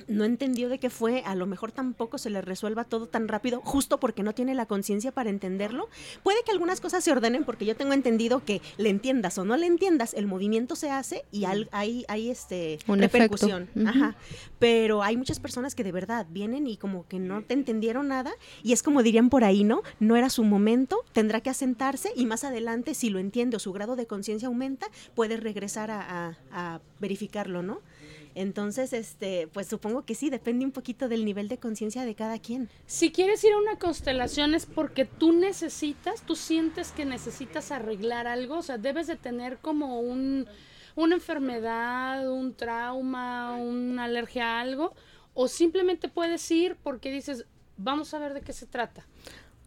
no entendió de qué fue, a lo mejor tampoco se le resuelva todo tan rápido, justo porque no tiene la conciencia para entenderlo. Puede que algunas cosas se ordenen porque yo tengo entendido que le entiendas o no le entiendas, el movimiento se hace y hay, hay este repercusión. Ajá. Pero hay muchas personas que de verdad vienen y como que no te entendieron nada y es como dirían por ahí, ¿no? No era su momento, tendrá que asentarse y más adelante, si lo entiende o su grado de conciencia aumenta, puede regresar a verificarlo, ¿no? Entonces, este, pues supongo que sí, depende un poquito del nivel de conciencia de cada quien. Si quieres ir a una constelación es porque tú necesitas, tú sientes que necesitas arreglar algo, o sea, debes de tener como un, una enfermedad, un trauma, una alergia a algo, o simplemente puedes ir porque dices, vamos a ver de qué se trata.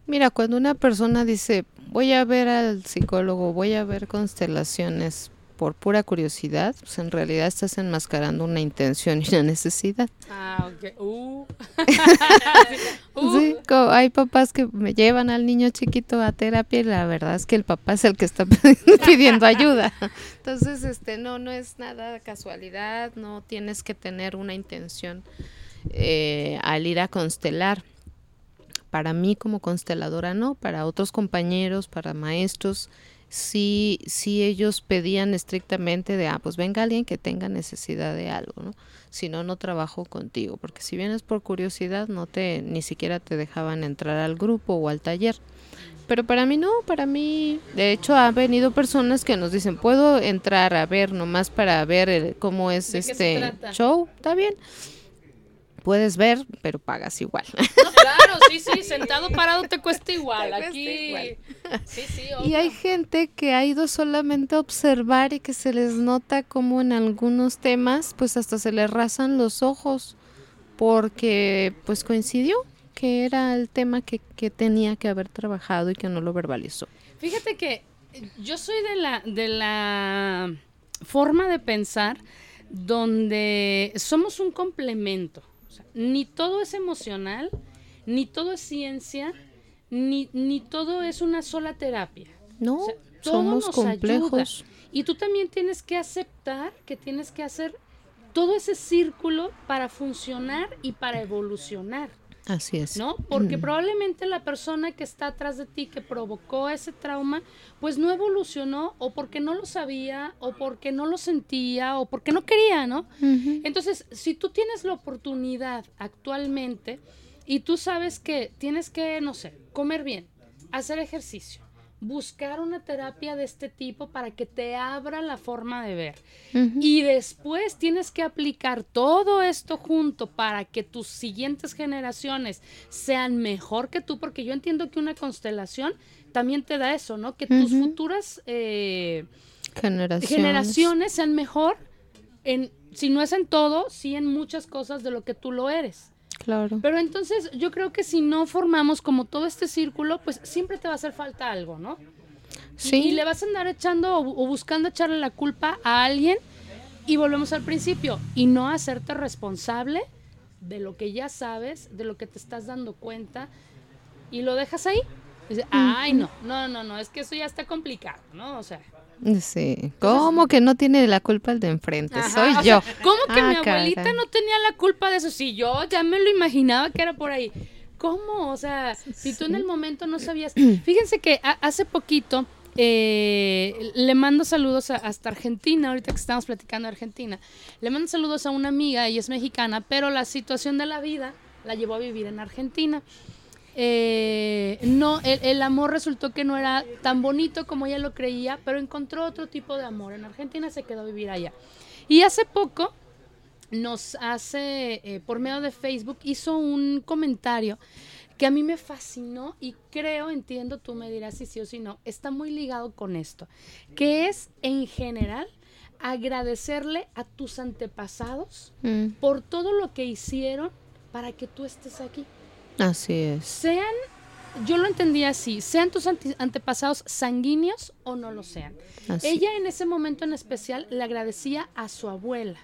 Mira, cuando una persona dice, voy a ver al psicólogo, voy a ver constelaciones por pura curiosidad, pues en realidad estás enmascarando una intención y una necesidad. Ah, ok. Uh. Sí, hay papás que me llevan al niño chiquito a terapia y la verdad es que el papá es el que está pidiendo ayuda. Entonces, este, no, no es nada casualidad, no tienes que tener una intención eh, al ir a constelar. Para mí como consteladora no, para otros compañeros, para maestros, sí, sí ellos pedían estrictamente de, ah, pues venga alguien que tenga necesidad de algo, ¿no? Si no, no trabajo contigo, porque si vienes por curiosidad, no te, ni siquiera te dejaban entrar al grupo o al taller. Pero para mí no, para mí, de hecho, han venido personas que nos dicen, puedo entrar a ver nomás para ver el- cómo es ¿De qué se este show, está bien. Puedes ver, pero pagas igual. No, claro, sí, sí, sentado parado te cuesta igual. Te cuesta Aquí. igual. Sí, sí, Y obvio. hay gente que ha ido solamente a observar y que se les nota como en algunos temas, pues hasta se les rasan los ojos, porque pues coincidió que era el tema que, que tenía que haber trabajado y que no lo verbalizó. Fíjate que yo soy de la, de la forma de pensar donde somos un complemento. Sea, ni todo es emocional, ni todo es ciencia, ni, ni todo es una sola terapia. No, O sea, todo somos nos complejos. ayuda. Y tú también tienes que aceptar que tienes que hacer todo ese círculo para funcionar y para evolucionar. Así es. ¿no? Porque Mm. probablemente la persona que está atrás de ti que provocó ese trauma, pues no evolucionó o porque no lo sabía o porque no lo sentía o porque no quería, ¿no? Entonces, si tú tienes la oportunidad actualmente y tú sabes que tienes que, no sé, comer bien, hacer ejercicio, buscar una terapia de este tipo para que te abra la forma de ver. Y después tienes que aplicar todo esto junto para que tus siguientes generaciones sean mejor que tú, porque yo entiendo que una constelación también te da eso, ¿no? Que tus futuras eh, Generaciones. generaciones sean mejor en, si no es en todo, sí en muchas cosas de lo que tú lo eres. Claro. Pero entonces yo creo que si no formamos como todo este círculo, pues siempre te va a hacer falta algo, ¿no? Sí. Y, le vas a andar echando o, bu- o buscando echarle la culpa a alguien y volvemos al principio y no hacerte responsable de lo que ya sabes, de lo que te estás dando cuenta y lo dejas ahí. Dice, Ay, no, no, no, no, es que eso ya está complicado, ¿no? O sea, Sí. ¿Cómo que no tiene la culpa el de enfrente? ajá, Soy yo. sea, ¿Cómo que Ah, mi abuelita caray. no tenía la culpa de eso? Si yo ya me lo imaginaba que era por ahí. ¿Cómo? O sea, si tú en el momento no sabías. Fíjense que hace poquito eh, le mando saludos a- hasta Argentina, ahorita que estamos platicando de Argentina. Le mando saludos a una amiga, ella es mexicana, pero la situación de la vida la llevó a vivir en Argentina. Eh, no, el, el amor resultó que no era tan bonito como ella lo creía, pero encontró otro tipo de amor. En Argentina se quedó a vivir allá. Y hace poco nos hace, eh, por medio de Facebook, hizo un comentario que a mí me fascinó y creo, entiendo, tú me dirás si sí o si no, está muy ligado con esto, que es en general agradecerle a tus antepasados Mm, por todo lo que hicieron para que tú estés aquí. Así es. Sean, yo lo entendí así, sean tus ante- antepasados sanguíneos o no lo sean. Así. Ella en ese momento en especial le agradecía a su abuela.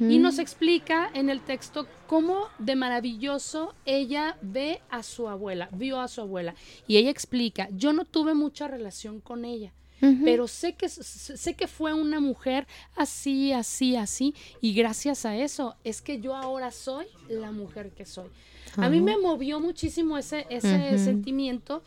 Y nos explica en el texto cómo de maravilloso ella ve a su abuela, vio a su abuela. Y ella explica, yo no tuve mucha relación con ella, pero sé que, sé que fue una mujer así, así, así. Y gracias a eso es que yo ahora soy la mujer que soy. A mí me movió muchísimo ese, ese sentimiento.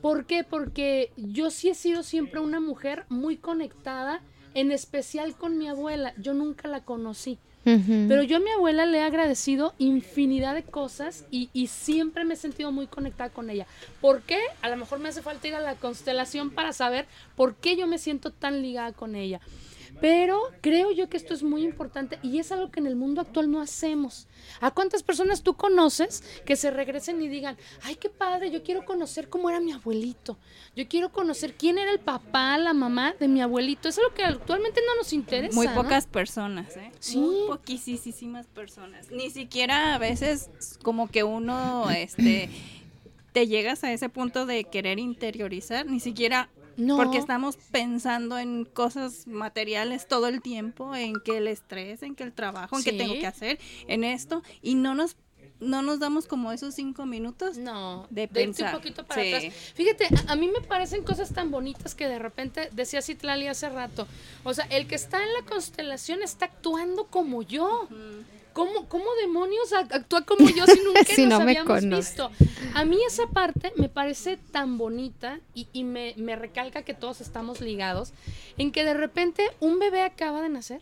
¿Por qué? Porque yo sí he sido siempre una mujer muy conectada, en especial con mi abuela. Yo nunca la conocí. Pero yo a mi abuela le he agradecido infinidad de cosas y, y siempre me he sentido muy conectada con ella. ¿Por qué? A lo mejor me hace falta ir a la constelación para saber por qué yo me siento tan ligada con ella. Pero creo yo que esto es muy importante y es algo que en el mundo actual no hacemos. ¿A cuántas personas tú conoces que se regresen y digan, ay, qué padre, yo quiero conocer cómo era mi abuelito? Yo quiero conocer quién era el papá, la mamá de mi abuelito. Es lo que actualmente no nos interesa. Muy ¿no? pocas personas, ¿eh? Sí. Muy poquísimas personas. Ni siquiera a veces como que uno, este, te llegas a ese punto de querer interiorizar, ni siquiera No. porque estamos pensando en cosas materiales todo el tiempo, en que el estrés, en que el trabajo, en Sí. que tengo que hacer, en esto, y no nos, no nos damos como esos cinco minutos. No, de pensar. un poquito para Sí. atrás. Fíjate, a, a mí me parecen cosas tan bonitas que de repente, decía Citlali hace rato, o sea, el que está en la constelación está actuando como yo. ¿Cómo, ¿Cómo demonios ac- actúa como yo si nunca Si nos no me habíamos conoce. visto? A mí esa parte me parece tan bonita y, y me, me recalca que todos estamos ligados en que de repente un bebé acaba de nacer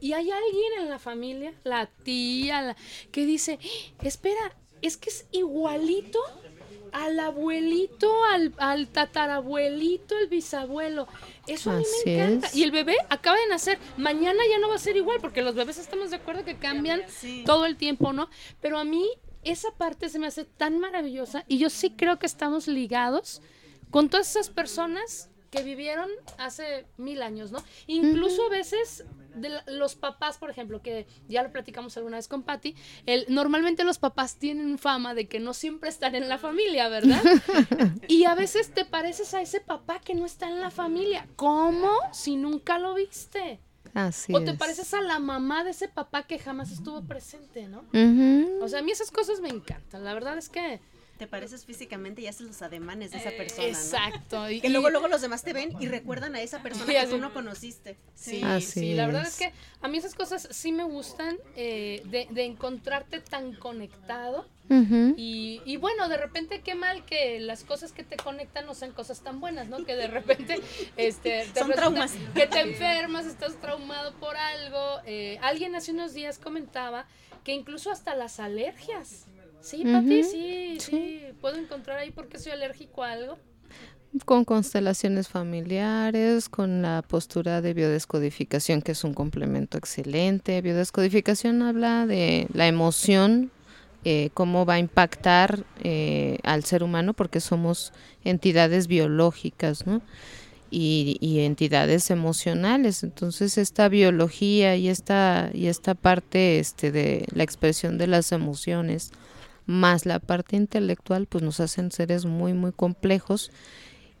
y hay alguien en la familia, la tía, la- que dice, espera, es que es igualito al abuelito, al, al tatarabuelito, el bisabuelo. Eso a mí Así me encanta. es. Y el bebé acaba de nacer. Mañana ya no va a ser igual, porque los bebés estamos de acuerdo que cambian todo el tiempo, ¿no? Pero a mí esa parte se me hace tan maravillosa y yo sí creo que estamos ligados con todas esas personas que vivieron hace mil años, ¿no? Incluso a veces de la- los papás, por ejemplo, que ya lo platicamos alguna vez con Patty, el, normalmente los papás tienen fama de que no siempre están en la familia, ¿verdad? y a veces te pareces a ese papá que no está en la familia. ¿Cómo? Si nunca lo viste. Así o te es. pareces a la mamá de ese papá que jamás estuvo presente, ¿no? O sea, a mí esas cosas me encantan. La verdad es que... Te pareces físicamente y haces los ademanes de esa persona, ¿no? Exacto. y- Que luego, luego los demás te ven y recuerdan a esa persona que tú no conociste. Sí, Así sí, la verdad es. que a mí esas cosas sí me gustan eh, de, de encontrarte tan conectado y, y bueno, de repente qué mal que las cosas que te conectan no sean cosas tan buenas, ¿no? Que de repente este, te Son traumas. Que te enfermas, estás traumado por algo. eh, alguien hace unos días comentaba que incluso hasta las alergias. Sí, Pati, Ujú, sí, sí, puedo encontrar ahí porque soy alérgico a algo. Con constelaciones familiares, con la postura de biodescodificación, que es un complemento excelente. Biodescodificación habla de la emoción, eh, cómo va a impactar eh, al ser humano, porque somos entidades biológicas, ¿no? Y, y entidades emocionales. Entonces, esta biología y esta, y esta parte este, de la expresión de las emociones, más la parte intelectual, pues nos hacen seres muy, muy complejos.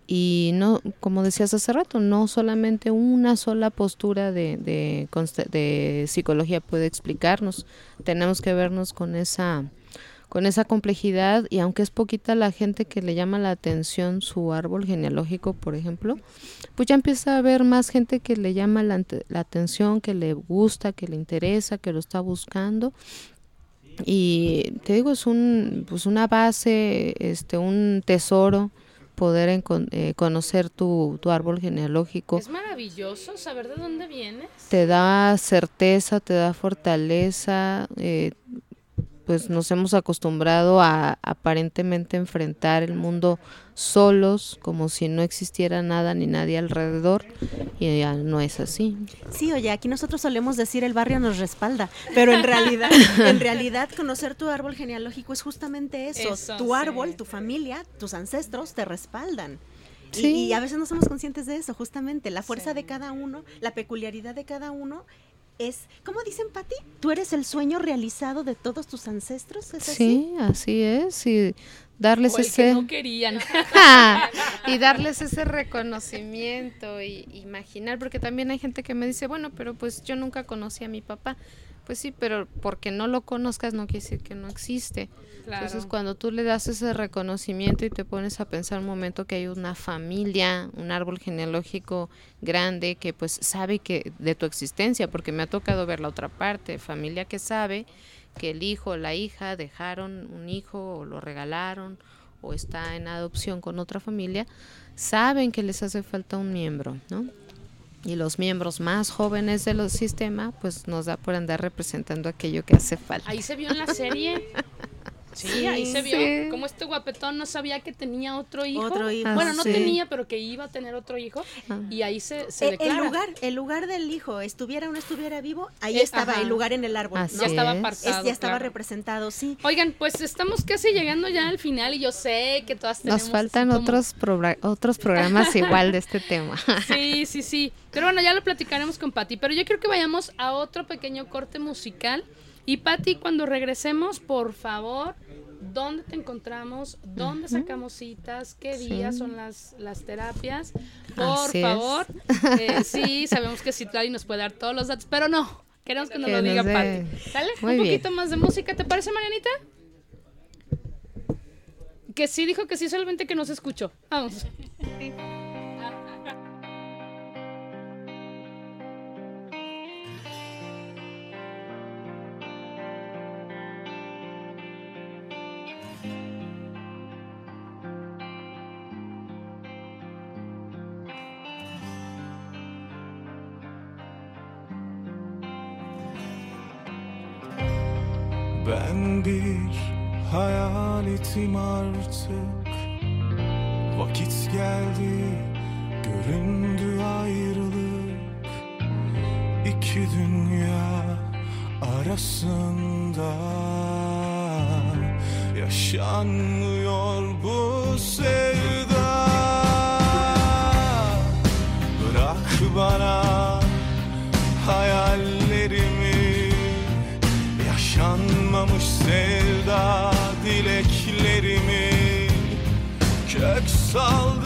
Y no, como decías hace rato, no solamente una sola postura de, de, de psicología puede explicarnos, tenemos que vernos con esa, con esa complejidad y aunque es poquita la gente que le llama la atención su árbol genealógico, por ejemplo, pues ya empieza a haber más gente que le llama la, la atención, que le gusta, que le interesa, que lo está buscando y te digo es un pues una base este un tesoro poder eh, conocer tu, tu árbol genealógico Es maravilloso saber de dónde vienes. te da certeza te da fortaleza eh, pues nos hemos acostumbrado a aparentemente enfrentar el mundo solos como si no existiera nada ni nadie alrededor y ya no es así Sí, oye, aquí nosotros solemos decir el barrio nos respalda, pero en realidad, en realidad conocer tu árbol genealógico es justamente eso. Eso, tu sí. árbol, tu familia, tus ancestros te respaldan. Sí. Y, a veces no somos conscientes de eso, justamente. La fuerza de cada uno, la peculiaridad de cada uno es, ¿cómo dicen, Pati? Tú eres el sueño realizado de todos tus ancestros, ¿es así? sí así es y darles O el ese que no querían. y darles ese reconocimiento y imaginar, porque también hay gente que me dice, bueno, pero pues yo nunca conocí a mi papá. Pues sí, pero porque no lo conozcas no quiere decir que no existe. Entonces, cuando tú le das ese reconocimiento y te pones a pensar un momento que hay una familia, un árbol genealógico grande que pues sabe que de tu existencia, porque me ha tocado ver la otra parte, familia que sabe que el hijo o la hija dejaron un hijo o lo regalaron o está en adopción con otra familia, saben que les hace falta un miembro, ¿no? Y los miembros más jóvenes de los sistemas, pues nos da por andar representando aquello que hace falta. Ahí se vio en la serie. Sí, ahí se vio como este guapetón no sabía que tenía otro hijo. Otro hijo. Bueno, no Sí. tenía, pero que iba a tener otro hijo. Ah. Y ahí se, se Eh, declara. el lugar, el lugar del hijo, estuviera o no estuviera vivo, ahí Eh, estaba ajá. el lugar en el árbol. Así ¿no? ya estaba es. apartado. Es- ya estaba claro. representado, sí. Oigan, pues estamos casi llegando ya al final y yo sé que todas tenemos Nos faltan como- otros, otros programas igual de este tema. Sí, sí, sí. Pero bueno, ya lo platicaremos con Patti. Pero yo creo que vayamos a otro pequeño corte musical. Y Patti, cuando regresemos, por favor, ¿dónde te encontramos? ¿Dónde sacamos citas? ¿Qué días son las, las terapias? Por Así favor. Eh, sí, sabemos que Citlali nos puede dar todos los datos, pero no. Queremos que nos Que lo nos diga Patti. ¿Sale? Muy Un bien. poquito más de música, ¿te parece, Marianita? Que sí dijo que sí, solamente que no se escuchó. Vamos. Ben hayaletim artık. Vakit geldi göründü ayrılık. İki dünya arasında Yaşanmıyor bu sevda saldı.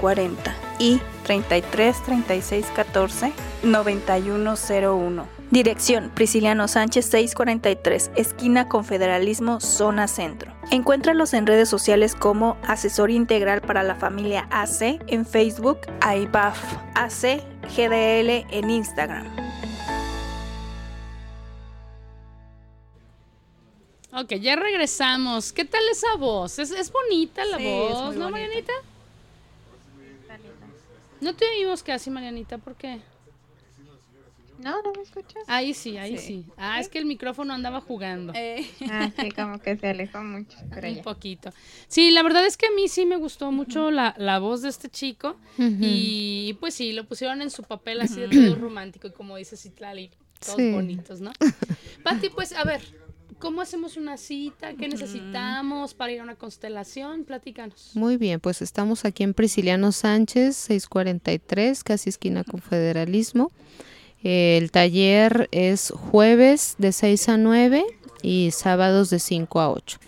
40 y 33 36 14 91 01. Dirección Prisciliano Sánchez 643, esquina Confederalismo, zona centro. Encuéntralos en redes sociales como Asesor Integral para la Familia AC en Facebook, AIBAF AC GDL en Instagram. Ok, ya regresamos. ¿Qué tal esa voz? Es, es bonita la Sí, es voz, muy ¿no, bonita. Marianita? No te oímos casi, Marianita, ¿por qué? No, no me escuchas. Ahí sí, ahí sí. Sí. Ah, es que el micrófono andaba jugando. Ah, sí, como que se alejó mucho. Pero Un ya. poquito. Sí, la verdad es que a mí sí me gustó mucho la, la voz de este chico. Y pues sí, lo pusieron en su papel así de todo romántico. Y como dice Citlali, todos Sí. bonitos, ¿no? Pati, pues a ver, ¿cómo hacemos una cita? ¿Qué necesitamos para ir a una constelación? Platícanos. Muy bien, pues estamos aquí en Prisciliano Sánchez, 643, casi esquina Confederalismo. El taller es jueves de 6 a 9 y sábados de 5 a 8.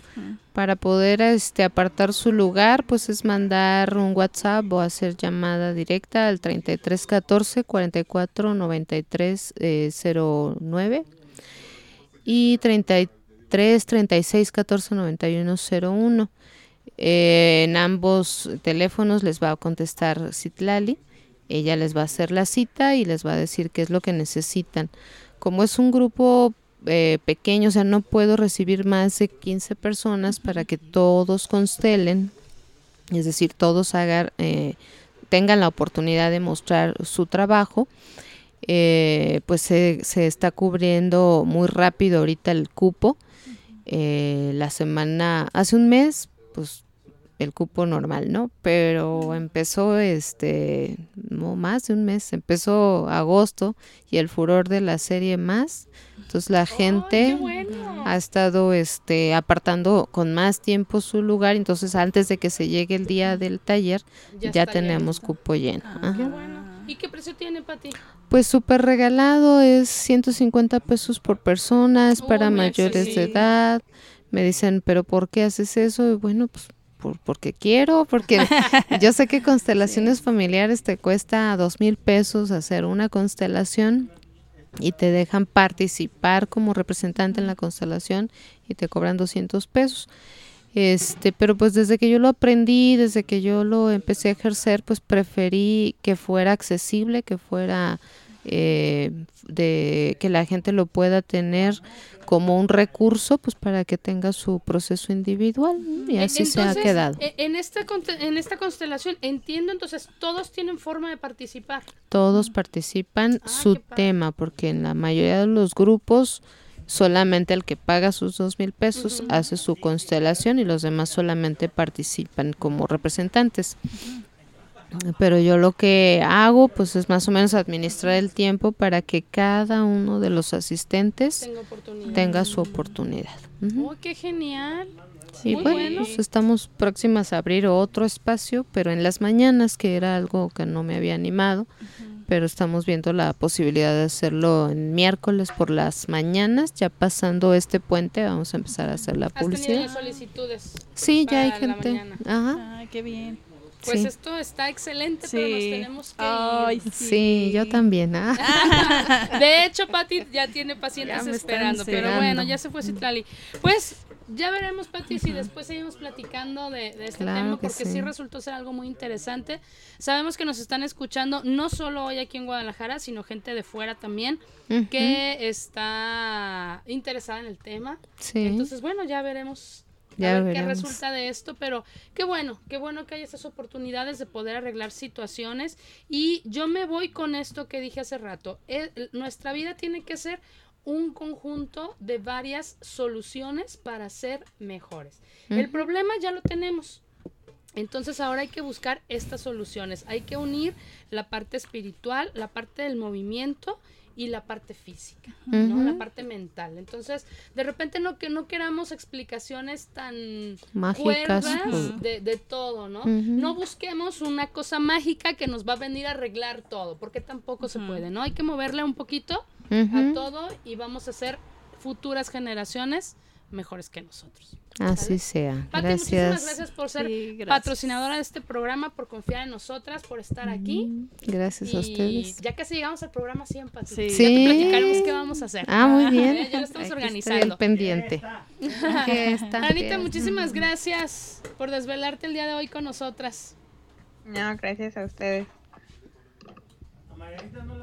Para poder este, apartar su lugar, pues es mandar un WhatsApp o hacer llamada directa al 3314 44 93 eh, 09 y 33 36 14 91 01. Eh, en ambos teléfonos les va a contestar Citlali. Ella les va a hacer la cita y les va a decir qué es lo que necesitan. Como es un grupo eh, pequeño, o sea, no puedo recibir más de 15 personas para que todos constelen, es decir, todos hagan, eh, tengan la oportunidad de mostrar su trabajo. eh, pues se, se está cubriendo muy rápido ahorita el cupo Eh, la semana, hace un mes, pues el cupo normal, ¿no? Pero empezó este, no más de un mes, empezó agosto y el furor de la serie más. Entonces la gente ha estado este apartando con más tiempo su lugar, entonces antes de que se llegue el día del taller Ya ya, tenemos cupo lleno. Ajá. Qué bueno. ¿Y qué precio tiene, Pati? Pues súper regalado, es 150 pesos por persona, es para Uy, mayores sí. de edad. Me dicen, pero ¿por qué haces eso? Y bueno, pues por, porque quiero, porque yo sé que constelaciones familiares te cuesta dos mil pesos hacer una constelación y te dejan participar como representante en la constelación y te cobran 200 pesos. Este, pero pues desde que yo lo aprendí, desde que yo lo empecé a ejercer, pues preferí que fuera accesible, que fuera eh, de que la gente lo pueda tener como un recurso, pues para que tenga su proceso individual y así se ha quedado. e- En esta, en esta constelación, entiendo, entonces, todos tienen forma de participar. Todos participan Ah, su tema, porque en la mayoría de los grupos solamente el que paga sus dos mil pesos hace su constelación y los demás solamente participan como representantes. Pero yo lo que hago pues es más o menos administrar el tiempo para que cada uno de los asistentes tenga su oportunidad. Oh, qué genial. Y Muy bueno, bueno. pues estamos próximas a abrir otro espacio, pero en las mañanas, que era algo que no me había animado, pero estamos viendo la posibilidad de hacerlo en miércoles por las mañanas, ya pasando este puente, vamos a empezar a hacer la ¿Has publicidad. ya solicitudes? Sí, ya hay gente. mañana? Ajá. Ay, qué bien. Pues sí. esto está excelente, pero nos Sí. tenemos que Ay, ir. Sí, yo también. ah. De hecho, Pati ya tiene pacientes Ya esperando, pero bueno, ya se fue Citlali. Pues ya veremos, Pati, si después seguimos platicando de, de este Claro tema, que porque sí. sí. resultó ser algo muy interesante. Sabemos que nos están escuchando no solo hoy aquí en Guadalajara, sino gente de fuera también que está interesada en el tema. Sí. Entonces, bueno, ya veremos. Ya a ver qué resulta de esto, pero qué bueno, qué bueno que hay estas oportunidades de poder arreglar situaciones. Y yo me voy con esto que dije hace rato. El- nuestra vida tiene que ser un conjunto de varias soluciones para ser mejores. El problema ya lo tenemos. Entonces ahora hay que buscar estas soluciones. Hay que unir la parte espiritual, la parte del movimiento y la parte física, ¿no? La parte mental. Entonces, de repente no que no queramos explicaciones tan Mágicas, cuerdas de, de todo, ¿no? No busquemos una cosa mágica que nos va a venir a arreglar todo, porque tampoco se puede, ¿no? Hay que moverle un poquito a todo y vamos a hacer futuras generaciones mejores que nosotros. Así sea. Pati, muchísimas Gracias. gracias por ser Sí, gracias. patrocinadora de este programa, por confiar en nosotras, por estar aquí. Gracias a ustedes. ya casi llegamos al programa 100, Pati. Sí. Ya te platicaremos qué vamos a hacer. Ah, muy bien. Ya lo estamos Aquí estoy organizando. pendiente. Anita, muchísimas gracias por desvelarte el día de hoy con nosotras. No, gracias a ustedes.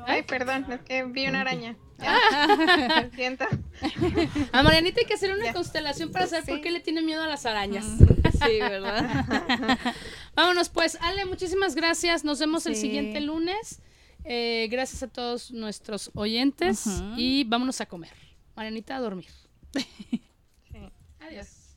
Ay, perdón, es que vi una araña. Siento. A Marianita hay que hacer una constelación para saber por qué le tiene miedo a las arañas. Sí, ¿verdad? Vámonos pues, Ale, muchísimas gracias. Nos vemos el siguiente lunes. Eh, gracias a todos nuestros oyentes y vámonos a comer. Marianita, a dormir. Adiós.